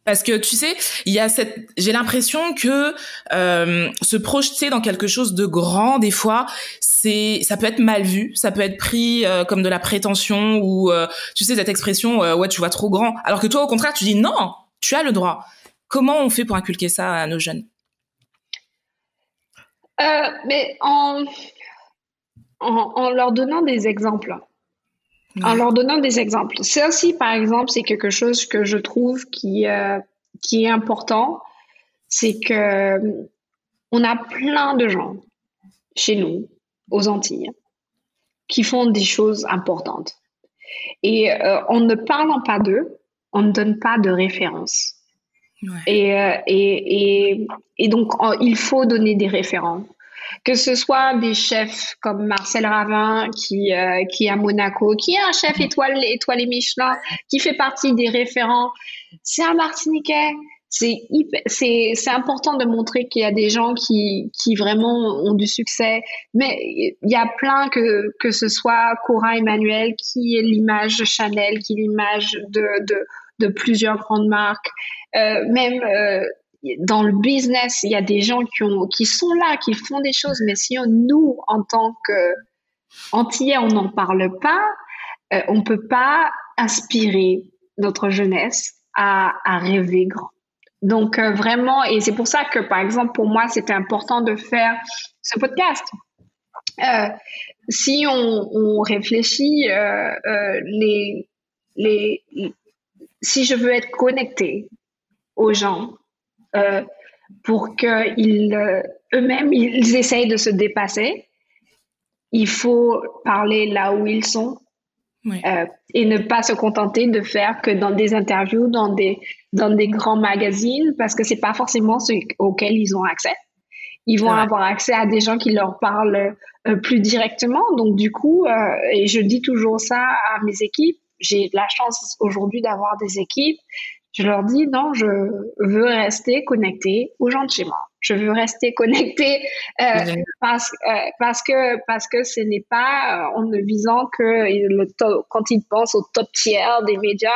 [SPEAKER 3] Parce que tu sais, il y a cette, j'ai l'impression que euh, se projeter dans quelque chose de grand, des fois, c'est, ça peut être mal vu, ça peut être pris euh, comme de la prétention ou, tu sais, cette expression, ouais, tu vois trop grand. Alors que toi, au contraire, tu dis non, tu as le droit. Comment on fait pour inculquer ça à nos jeunes?
[SPEAKER 4] Euh, Mais en, en, leur donnant des exemples. En leur donnant des exemples. Ça aussi, par exemple, c'est quelque chose que je trouve qui, euh, qui est important. C'est que on a plein de gens chez nous, aux Antilles, qui font des choses importantes. Et euh, en ne parlant pas d'eux, on ne donne pas de référence. Et, euh, et, et, et, donc, il faut donner des référents. Que ce soit des chefs comme Marcel Ravin, qui, euh, qui est à Monaco, qui est un chef étoile, étoilé Michelin, qui fait partie des référents. C'est un Martiniquais. C'est c'est important de montrer qu'il y a des gens qui, qui vraiment ont du succès. Mais il y a plein que, que ce soit Cora Emmanuel, qui est l'image de Chanel, qui est l'image de, de plusieurs grandes marques. Euh, même euh, dans le business, il y a des gens qui, ont, qui sont là, qui font des choses, mais si nous, en tant qu'Antillais, on n'en parle pas, euh, on ne peut pas inspirer notre jeunesse à, à rêver grand. Donc vraiment, et c'est pour ça que, par exemple, pour moi, c'était important de faire ce podcast. Euh, si on, réfléchit, euh, euh, les, les, si je veux être connectée aux gens euh, pour qu'ils euh, eux-mêmes ils essayent de se dépasser, il faut parler là où ils sont Euh, et ne pas se contenter de faire que dans des interviews, dans des, dans des grands magazines, parce que c'est pas forcément ceux auxquels ils ont accès. Ils vont avoir accès à des gens qui leur parlent euh, plus directement. Donc, du coup, euh, et je dis toujours ça à mes équipes, j'ai la chance aujourd'hui d'avoir des équipes. Je leur dis, non, je veux rester connecté aux gens de chez moi je veux rester connecté euh, parce, euh, parce que parce que ce n'est pas en ne visant que le quand ils pensent au top tiers des médias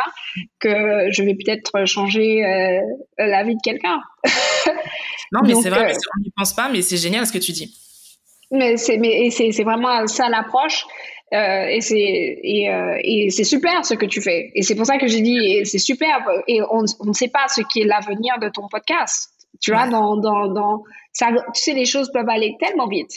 [SPEAKER 4] que je vais peut-être changer euh, la vie de quelqu'un.
[SPEAKER 3] non, mais c'est vrai, on n'y pense pas, mais c'est génial ce que tu dis.
[SPEAKER 4] Mais c'est mais c'est vraiment ça l'approche. Euh, et c'est et, euh, et c'est super ce que tu fais et c'est pour ça que j'ai dit c'est super et on, on ne sait pas ce qui est l'avenir de ton podcast tu vois, dans, dans, dans, ça, tu sais, les choses peuvent aller tellement vite.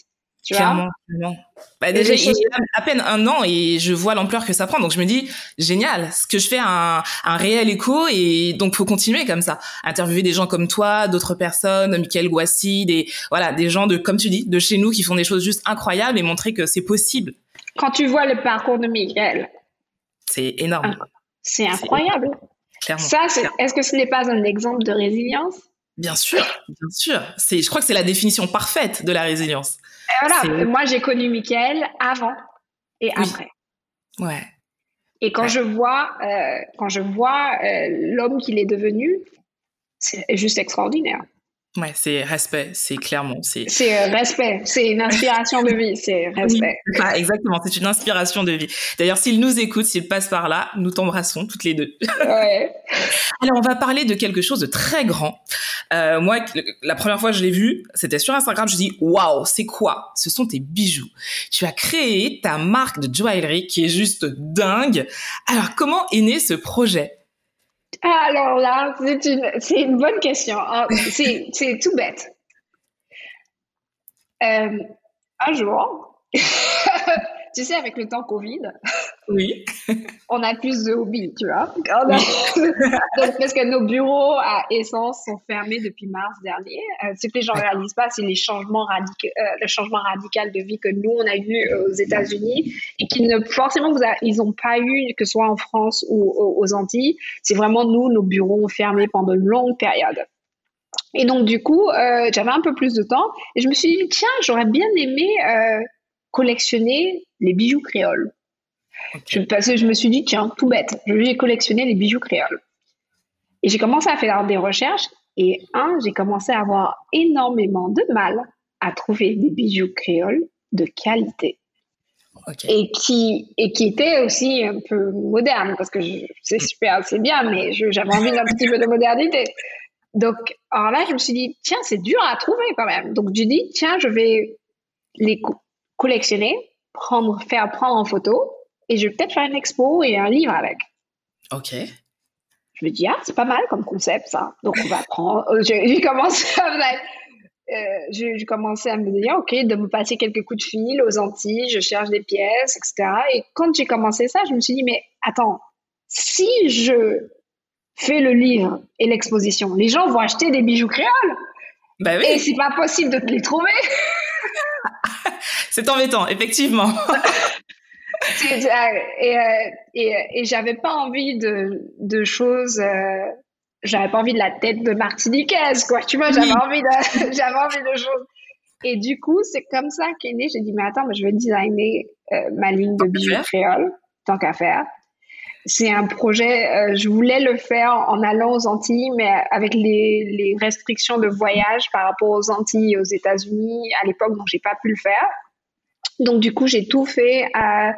[SPEAKER 4] Tu
[SPEAKER 3] clairement, vois Bah déjà, il a à peine un an et je vois l'ampleur que ça prend. Donc je me dis, génial, ce que je fais a un, un réel écho et donc faut continuer comme ça. Interviewer des gens comme toi, d'autres personnes, Michael Guassi, des voilà, des gens de comme tu dis, de chez nous qui font des choses juste incroyables et montrer que c'est possible.
[SPEAKER 4] Quand tu vois le parcours de Michael,
[SPEAKER 3] c'est énorme.
[SPEAKER 4] C'est incroyable. Clairement. Ça, est-ce que ce n'est pas un exemple de résilience?
[SPEAKER 3] Bien sûr, bien sûr. C'est, je crois que c'est la définition parfaite de la résilience.
[SPEAKER 4] Et voilà, moi j'ai connu Michael avant et après.
[SPEAKER 3] Ouais.
[SPEAKER 4] Et quand je vois, euh, quand je vois euh, l'homme qu'il est devenu, c'est juste extraordinaire.
[SPEAKER 3] Ouais, c'est respect, c'est clairement. C'est
[SPEAKER 4] euh, respect, c'est une inspiration de vie, c'est respect.
[SPEAKER 3] exactement, c'est une inspiration de vie. D'ailleurs, s'il nous écoute, s'il passe par là, nous t'embrassons toutes les deux.
[SPEAKER 4] Ouais.
[SPEAKER 3] Alors, on va parler de quelque chose de très grand. Euh, moi, la première fois que je l'ai vu, c'était sur Instagram, je dis waouh, c'est quoi? Ce sont tes bijoux. Tu as créé ta marque de joaillerie qui est juste dingue. Alors, comment est né ce projet?
[SPEAKER 4] Alors là, c'est une, c'est une bonne question. C'est, c'est tout bête. Euh, un jour, tu sais, avec le temps Covid,
[SPEAKER 3] oui.
[SPEAKER 4] on a plus de hobbies, tu vois. Donc, parce que nos bureaux à Essence sont fermés depuis mars dernier. Euh, ce que les gens ne réalisent pas, c'est les changements radicaux, euh, le changement radical de vie que nous, on a eu euh, aux États-Unis et qu'ils ne, forcément, vous ils n'ont pas eu, que ce soit en France ou aux Antilles. C'est vraiment nous, nos bureaux ont fermé pendant une longue période. Et donc, du coup, j'avais un peu plus de temps et je me suis dit, tiens, j'aurais bien aimé collectionner les bijoux créoles. Je, parce que je me suis dit, tiens, tout bête, je vais collectionner les bijoux créoles. Et j'ai commencé à faire des recherches. Et un, j'ai commencé à avoir énormément de mal à trouver des bijoux créoles de qualité. Et, qui, et qui étaient aussi un peu modernes, parce que c'est super, c'est bien, mais j'avais envie d'un petit peu de modernité. Donc, alors là, je me suis dit, tiens, c'est dur à trouver quand même. Donc, j'ai dit, tiens, je vais les collectionner, prendre, faire prendre en photo, et je vais peut-être faire une expo et un livre avec.
[SPEAKER 3] Ok.
[SPEAKER 4] Je me dis, ah, c'est pas mal comme concept, ça. Donc, on va prendre. Euh, j'ai commencé à. Euh, j'ai commencé à me dire, OK, de me passer quelques coups de fil aux Antilles, je cherche des pièces, etc. Et quand j'ai commencé ça, je me suis dit, mais attends, si je fais le livre et l'exposition, les gens vont acheter des bijoux créoles.
[SPEAKER 3] Bah oui.
[SPEAKER 4] Et c'est pas possible de les trouver.
[SPEAKER 3] c'est embêtant, effectivement.
[SPEAKER 4] et, euh, et, et j'avais pas envie de, de choses. Euh, j'avais pas envie de la tête de Martiniquaise, quoi. Tu vois, j'avais envie de, j'avais envie de choses. Et du coup, c'est comme ça qu'est né. J'ai dit, mais attends, mais je vais designer euh, ma ligne de bijoux créole, tant qu'à faire. C'est un projet, je voulais le faire en allant aux Antilles, mais avec les, les restrictions de voyage par rapport aux Antilles et aux États-Unis à l'époque, donc j'ai pas pu le faire. Donc du coup, j'ai tout fait. À,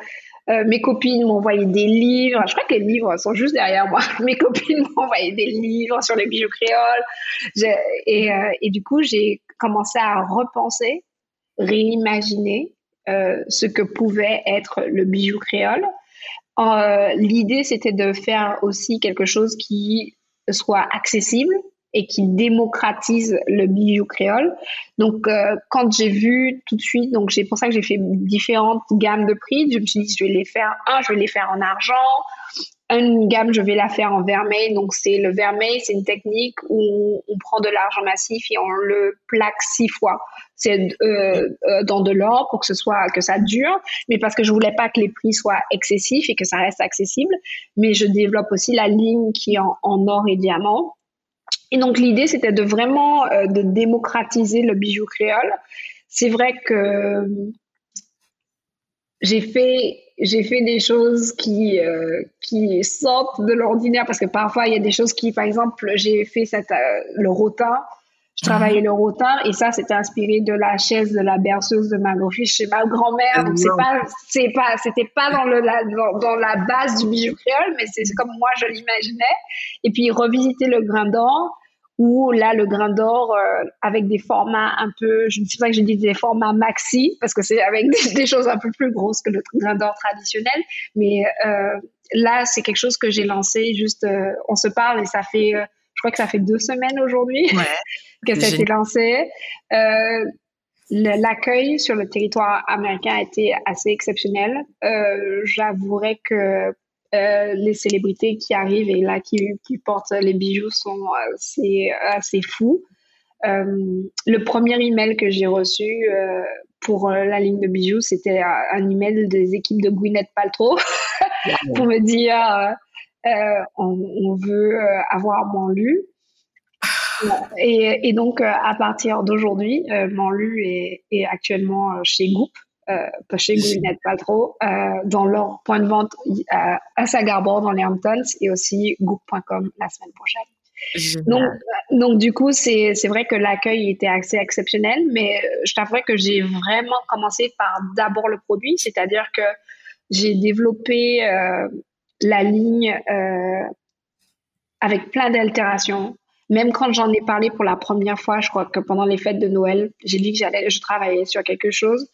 [SPEAKER 4] euh, mes copines m'ont envoyé des livres. Je crois que les livres sont juste derrière moi. Mes copines m'ont envoyé des livres sur les bijoux créoles. Et, euh, et, du coup, j'ai commencé à repenser, réimaginer euh, ce que pouvait être le bijou créole. L'idée, c'était de faire aussi quelque chose qui soit accessible et qui démocratise le bijou créole. Donc, euh, quand j'ai vu tout de suite, donc c'est pour ça que j'ai fait différentes gammes de prix. Je me suis dit, je vais les faire un, je vais les faire en argent, une gamme, je vais la faire en vermeil. Donc, c'est le vermeil, c'est une technique où on prend de l'argent massif et on le plaque six fois. C'est euh, euh, dans de l'or pour que ce soit que ça dure, mais parce que je voulais pas que les prix soient excessifs et que ça reste accessible. Mais je développe aussi la ligne qui est en, or et diamant. Et donc, l'idée, c'était de vraiment euh, de démocratiser le bijou créole. C'est vrai que j'ai fait j'ai fait des choses qui euh, qui sortent de l'ordinaire parce que parfois il y a des choses qui par exemple j'ai fait euh, le rotin je travaillais le rotin et ça c'était inspiré de la chaise de la berceuse de ma grand-fille chez ma grand-mère. Donc c'est pas c'est pas c'était pas dans le la, dans, dans, la base du bijou créole mais c'est comme moi je l'imaginais. Et puis revisiter le grain d'or ou là le grain d'or euh, avec des formats un peu, je ne sais pas que je dis des formats maxi parce que c'est avec des, choses un peu plus grosses que le grain d'or traditionnel, mais euh, là c'est quelque chose que j'ai lancé juste, euh, on se parle et ça fait, je crois que ça fait deux semaines aujourd'hui que ça a été lancé. L'accueil sur le territoire américain a été assez exceptionnel. J'avouerais que euh, les célébrités qui arrivent et là qui, qui portent les bijoux sont assez, assez fous. Euh, le premier email que j'ai reçu euh, pour la ligne de bijoux, c'était un email des équipes de Gwyneth Paltrow pour me dire on, veut avoir mon lu. Et, et, donc, à partir d'aujourd'hui, mon lu est, est, actuellement chez Goop euh, pas chez Gwyneth Paltrow, euh, dans leur point de vente à, à Sagarbor dans les Hamptons et aussi goop.com la semaine prochaine. Donc, donc, du coup, c'est vrai que l'accueil était assez exceptionnel, mais je t'avouerais que j'ai vraiment commencé par d'abord le produit, c'est-à-dire que j'ai développé euh, la ligne euh, avec plein d'altérations. Même quand j'en ai parlé pour la première fois, je crois que pendant les fêtes de Noël, j'ai dit que j'allais, je travaillais sur quelque chose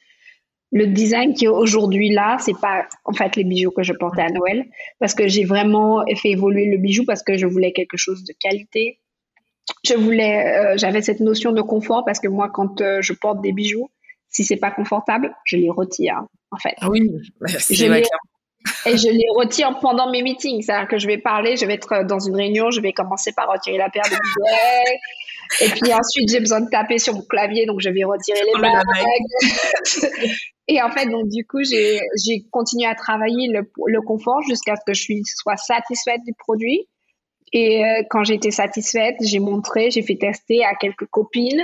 [SPEAKER 4] le design qui est aujourd'hui là, c'est pas en fait les bijoux que je portais à Noël, parce que j'ai vraiment fait évoluer le bijou parce que je voulais quelque chose de qualité. Je voulais, euh, j'avais cette notion de confort parce que moi, quand euh, je porte des bijoux, si c'est pas confortable, je les retire en fait.
[SPEAKER 3] Ah oui,
[SPEAKER 4] c'est vrai. Et je les retire pendant mes meetings. C'est-à-dire que je vais parler, je vais être dans une réunion, je vais commencer par retirer la paire de billets. Et puis ensuite, j'ai besoin de taper sur mon clavier, donc je vais retirer les bagues. Et en fait, donc du coup, j'ai continué à travailler le, le confort jusqu'à ce que je sois satisfaite du produit. Et euh, quand j'étais satisfaite, j'ai montré, j'ai fait tester à quelques copines.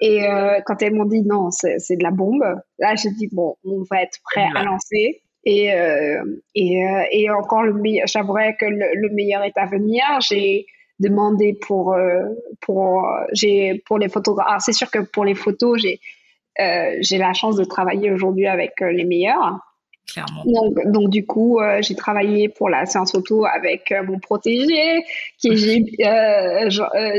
[SPEAKER 4] Et euh, quand elles m'ont dit non, c'est de la bombe, là j'ai dit bon, on va être prêt à lancer. Et, euh, et, euh, et, encore le meilleur, j'avouerais que le, le, meilleur est à venir. J'ai demandé pour euh, pour j'ai pour les photographes. C'est sûr que pour les photos, j'ai j'ai la chance de travailler aujourd'hui avec les meilleurs.
[SPEAKER 3] Clairement.
[SPEAKER 4] Donc, donc du coup, euh, j'ai travaillé pour la séance photo avec mon protégé, qui est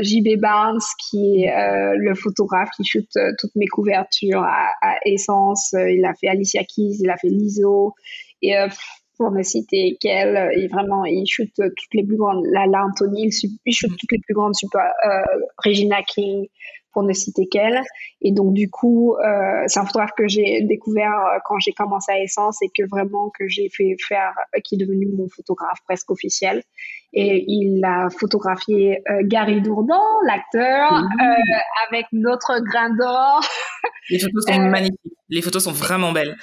[SPEAKER 4] JB Barnes, qui est le photographe qui shoot toutes mes couvertures à, à, Essence. Il a fait Alicia Keys, il a fait l'ISO. Et pour ne citer qu'elle, il vraiment, il shoot toutes les plus grandes, la, Anthony, il, shoot toutes les plus grandes, super, Regina King, pour ne citer qu'elle. Et donc, du coup, euh, c'est un photographe que j'ai découvert euh, quand j'ai commencé à Essence et que vraiment que j'ai fait faire, euh, qui est devenu mon photographe presque officiel. Et il a photographié Gary Dourdan, l'acteur, avec notre grain d'or.
[SPEAKER 3] Les photos sont magnifiques. Les photos sont vraiment belles.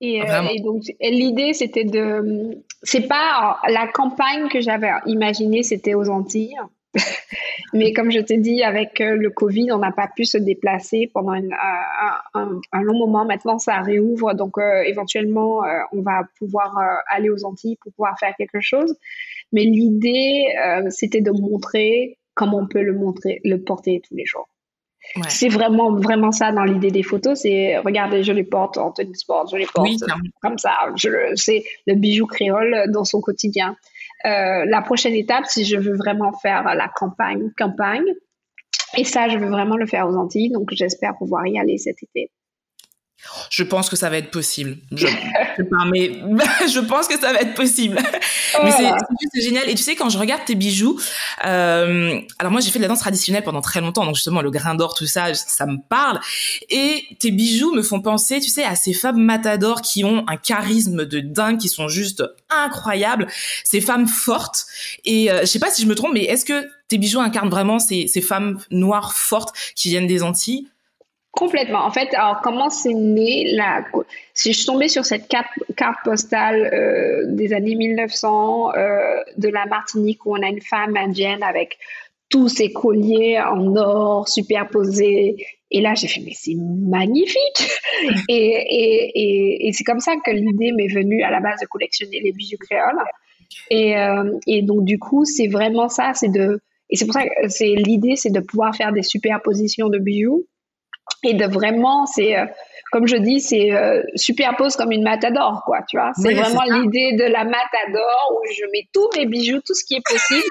[SPEAKER 4] Et, et, donc l'idée c'était de, c'est pas la campagne que j'avais imaginée, c'était aux Antilles. Mais comme je t'ai dit, avec euh, le Covid, on n'a pas pu se déplacer pendant un, un, long moment. Maintenant, ça réouvre, donc euh, éventuellement, euh, on va pouvoir aller aux Antilles pour pouvoir faire quelque chose. Mais l'idée, c'était de montrer comment on peut le montrer, le porter tous les jours. C'est vraiment, vraiment ça dans l'idée des photos. C'est regardez, je les porte en tenue sport, je les porte comme ça. C'est le bijou créole dans son quotidien. Euh, la prochaine étape, si je veux vraiment faire la campagne, campagne, et ça, je veux vraiment le faire aux Antilles, donc j'espère pouvoir y aller cet été.
[SPEAKER 3] Je pense que ça va être possible. Je, je pense que ça va être possible. Mais c'est génial. Et tu sais, quand je regarde tes bijoux, euh, alors moi j'ai fait de la danse traditionnelle pendant très longtemps, donc justement le grain d'or, tout ça, ça me parle. Et tes bijoux me font penser, tu sais, à ces femmes matadors qui ont un charisme de dingue, qui sont juste incroyables, ces femmes fortes. Et euh, je sais pas si je me trompe, mais est-ce que tes bijoux incarnent vraiment ces, ces femmes noires fortes qui viennent des Antilles?
[SPEAKER 4] Complètement. En fait, alors comment c'est né. Si je suis tombée sur cette carte, carte postale euh, des années 1900 euh, de la Martinique où on a une femme indienne avec tous ses colliers en or superposés. Et là, j'ai fait, mais c'est magnifique! et, et, et, et c'est comme ça que l'idée m'est venue à la base de collectionner les bijoux créoles. Et, euh, et donc, du coup, c'est vraiment ça, c'est de... Et c'est pour ça que c'est l'idée, c'est de pouvoir faire des superpositions de bijoux et de vraiment, c'est euh, comme je dis, c'est euh, superpose comme une matador, quoi, tu vois. C'est vraiment l'idée de la matador où je mets tous mes bijoux, tout ce qui est possible,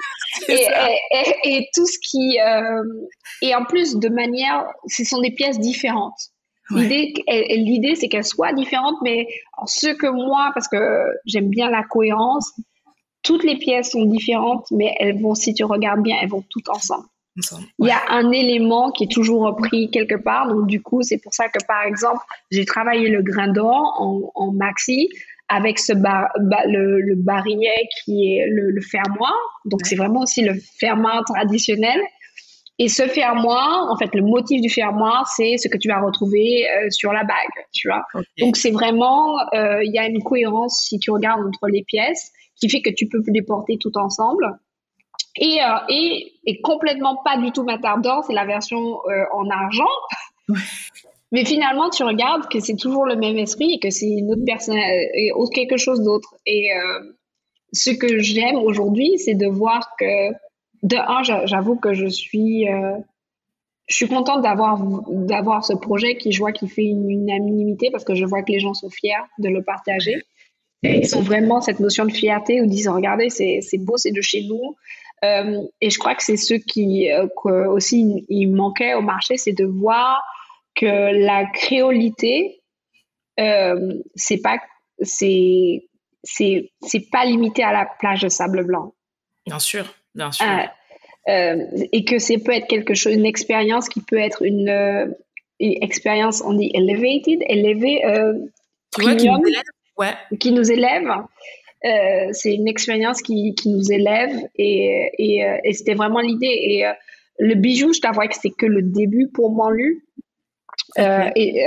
[SPEAKER 4] et, et, tout ce qui, euh, et en plus de manière, ce sont des pièces différentes. L'idée, l'idée, c'est qu'elles soient différentes, mais ce que moi, parce que j'aime bien la cohérence, toutes les pièces sont différentes, mais elles vont, si tu regardes bien, elles vont toutes ensemble. Il y a un élément qui est toujours repris quelque part. Donc, du coup, c'est pour ça que, par exemple, j'ai travaillé le grain d'or en, maxi avec ce bar, le, le, barillet qui est le, fermoir. Donc, c'est vraiment aussi le fermoir traditionnel. Et ce fermoir, en fait, le motif du fermoir, c'est ce que tu vas retrouver euh, sur la bague, tu vois. Donc, c'est vraiment, euh, il y a une cohérence si tu regardes entre les pièces qui fait que tu peux les porter tout ensemble. Et, euh, et, et, complètement pas du tout Matardor, c'est la version euh, en argent. Mais finalement, tu regardes que c'est toujours le même esprit et que c'est une autre personne, et quelque chose d'autre. Et euh, ce que j'aime aujourd'hui, c'est de voir que, de un, j'avoue que je suis, euh, je suis contente d'avoir d'avoir ce projet qui, je vois, qui fait une unanimité parce que je vois que les gens sont fiers de le partager. Et ils ont vraiment cette notion de fierté où ils disent regardez, c'est beau, c'est de chez nous. Euh, et je crois que c'est ce qui euh, aussi il manquait au marché, c'est de voir que la créolité, euh, c'est pas c'est c'est c'est pas limité à la plage de sable blanc.
[SPEAKER 3] Bien sûr, bien sûr.
[SPEAKER 4] et que c'est peut être quelque chose, une expérience qui peut être une, expérience, on dit elevated, élevée, premium, qui, nous élève, ouais. qui nous élève euh, c'est une expérience qui, qui, nous élève et, et, euh, et c'était vraiment l'idée. Et euh, le bijou, je t'avoue que c'est que le début pour moi lu. Euh, et,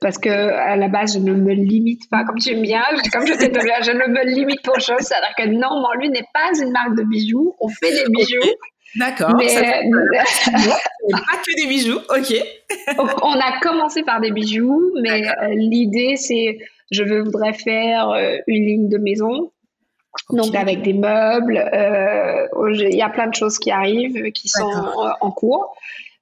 [SPEAKER 4] parce que à la base, je ne me limite pas, comme tu aimes bien, comme je sais bien, je ne me limite pour chose. C'est-à-dire que non, Manlu n'est pas une marque de bijoux. On fait des bijoux.
[SPEAKER 3] D'accord. Mais pas que des bijoux, ok.
[SPEAKER 4] on a commencé par des bijoux, mais l'idée c'est, je voudrais faire une ligne de maison donc avec des meubles, euh, il y a plein de choses qui arrivent, qui sont en, cours.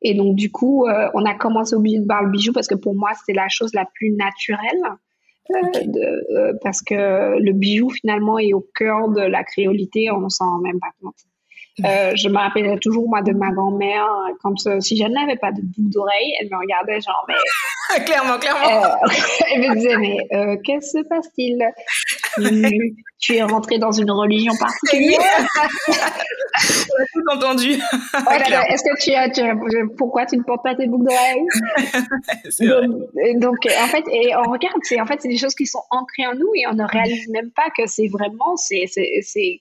[SPEAKER 4] Et donc du coup, euh, on a commencé au milieu de le bijou parce que pour moi c'était la chose la plus naturelle. Euh, de, parce que le bijou finalement est au cœur de la créolité, on s'en rend même pas compte. Euh, je me rappelais toujours, moi, de ma grand-mère, quand euh, si je n'avais pas de boucle d'oreille, elle me regardait genre, mais.
[SPEAKER 3] clairement, clairement. Euh,
[SPEAKER 4] elle me disait, mais euh, qu'est-ce qui se passe-t-il? Tu, tu, es rentrée dans une religion particulière?
[SPEAKER 3] On a tout entendu.
[SPEAKER 4] Est-ce que tu as, tu as, Pourquoi tu ne portes pas tes boucles d'oreille donc, donc, en fait, et on regarde, c'est en fait, c'est des choses qui sont ancrées en nous et on ne réalise même pas que c'est vraiment, c'est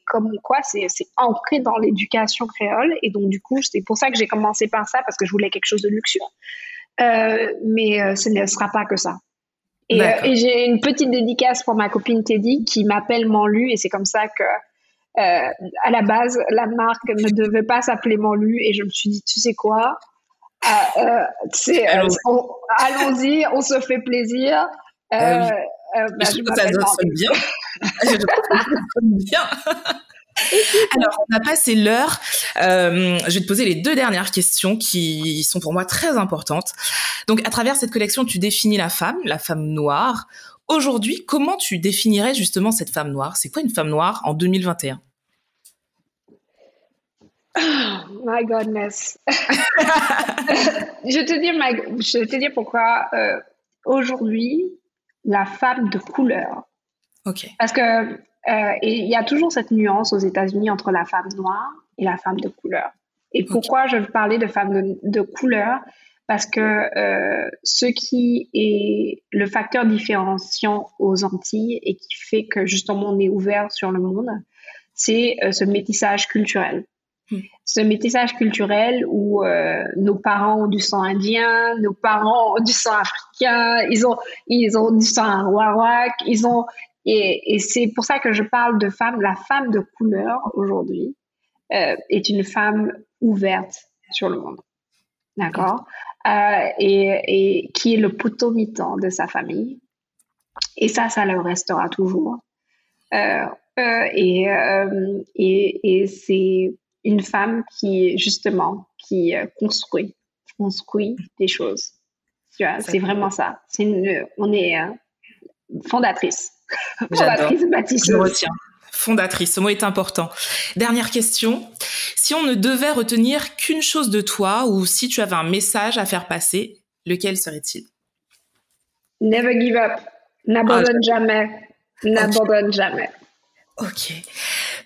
[SPEAKER 4] comme quoi, c'est ancré dans l'éducation créole. Et donc, du coup, c'est pour ça que j'ai commencé par ça, parce que je voulais quelque chose de luxueux. Euh, mais euh, ce ne sera pas que ça. Et, euh, et j'ai une petite dédicace pour ma copine Teddy qui m'appelle Manlu et c'est comme ça que à la base la marque ne devait pas s'appeler Manlu et je me suis dit tu sais quoi? Allons-y. on, se fait plaisir.
[SPEAKER 3] Bah, je, trouve ça sonne bien. Je trouve ça sonne bien alors, on a passé l'heure. Euh, je vais te poser les deux dernières questions qui sont pour moi très importantes. Donc, à travers cette collection, tu définis la femme, la femme noire. Aujourd'hui, comment tu définirais justement cette femme noire? C'est quoi une femme noire en 2021
[SPEAKER 4] my goodness. je, vais te dire, je te dire pourquoi. Euh, aujourd'hui la femme de couleur.
[SPEAKER 3] Ok.
[SPEAKER 4] Parce que euh, il y a toujours cette nuance aux États-Unis entre la femme noire et la femme de couleur. Et pourquoi je veux parler de femme de, de couleur? Parce que euh, ce qui est le facteur différenciant aux Antilles et qui fait que justement on est ouvert sur le monde, c'est euh, ce métissage culturel. Hmm. Ce métissage culturel où nos parents ont du sang indien, nos parents ont du sang africain, ils ont ils ont du sang arawak, ils ont et, et c'est pour ça que je parle de femme. La femme de couleur aujourd'hui euh, est une femme ouverte sur le monde, d'accord, euh, et, et qui est le poteau mitant de sa famille. Et ça, ça le restera toujours. Euh, et, c'est une femme qui, justement, qui construit, construit des choses. C'est vraiment ça. Une, on est fondatrice.
[SPEAKER 3] fondatrice, bâtisseuse. Je retiens. Fondatrice, ce mot est important. Dernière question. Si on ne devait retenir qu'une chose de toi ou si tu avais un message à faire passer, lequel serait-il?
[SPEAKER 4] Never give up. N'abandonne ah, jamais. N'abandonne jamais.
[SPEAKER 3] Ok.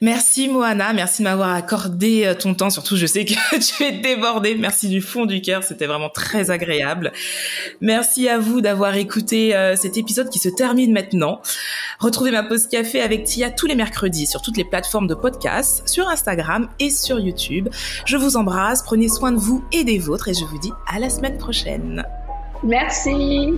[SPEAKER 3] Merci Moana, merci de m'avoir accordé euh, ton temps. Surtout, je sais que tu es débordée. Merci du fond du cœur, c'était vraiment très agréable. Merci à vous d'avoir écouté euh, cet épisode qui se termine maintenant. Retrouvez ma pause café avec Tia tous les mercredis sur toutes les plateformes de podcast, sur Instagram et sur YouTube. Je vous embrasse, prenez soin de vous et des vôtres et je vous dis à la semaine prochaine.
[SPEAKER 4] Merci.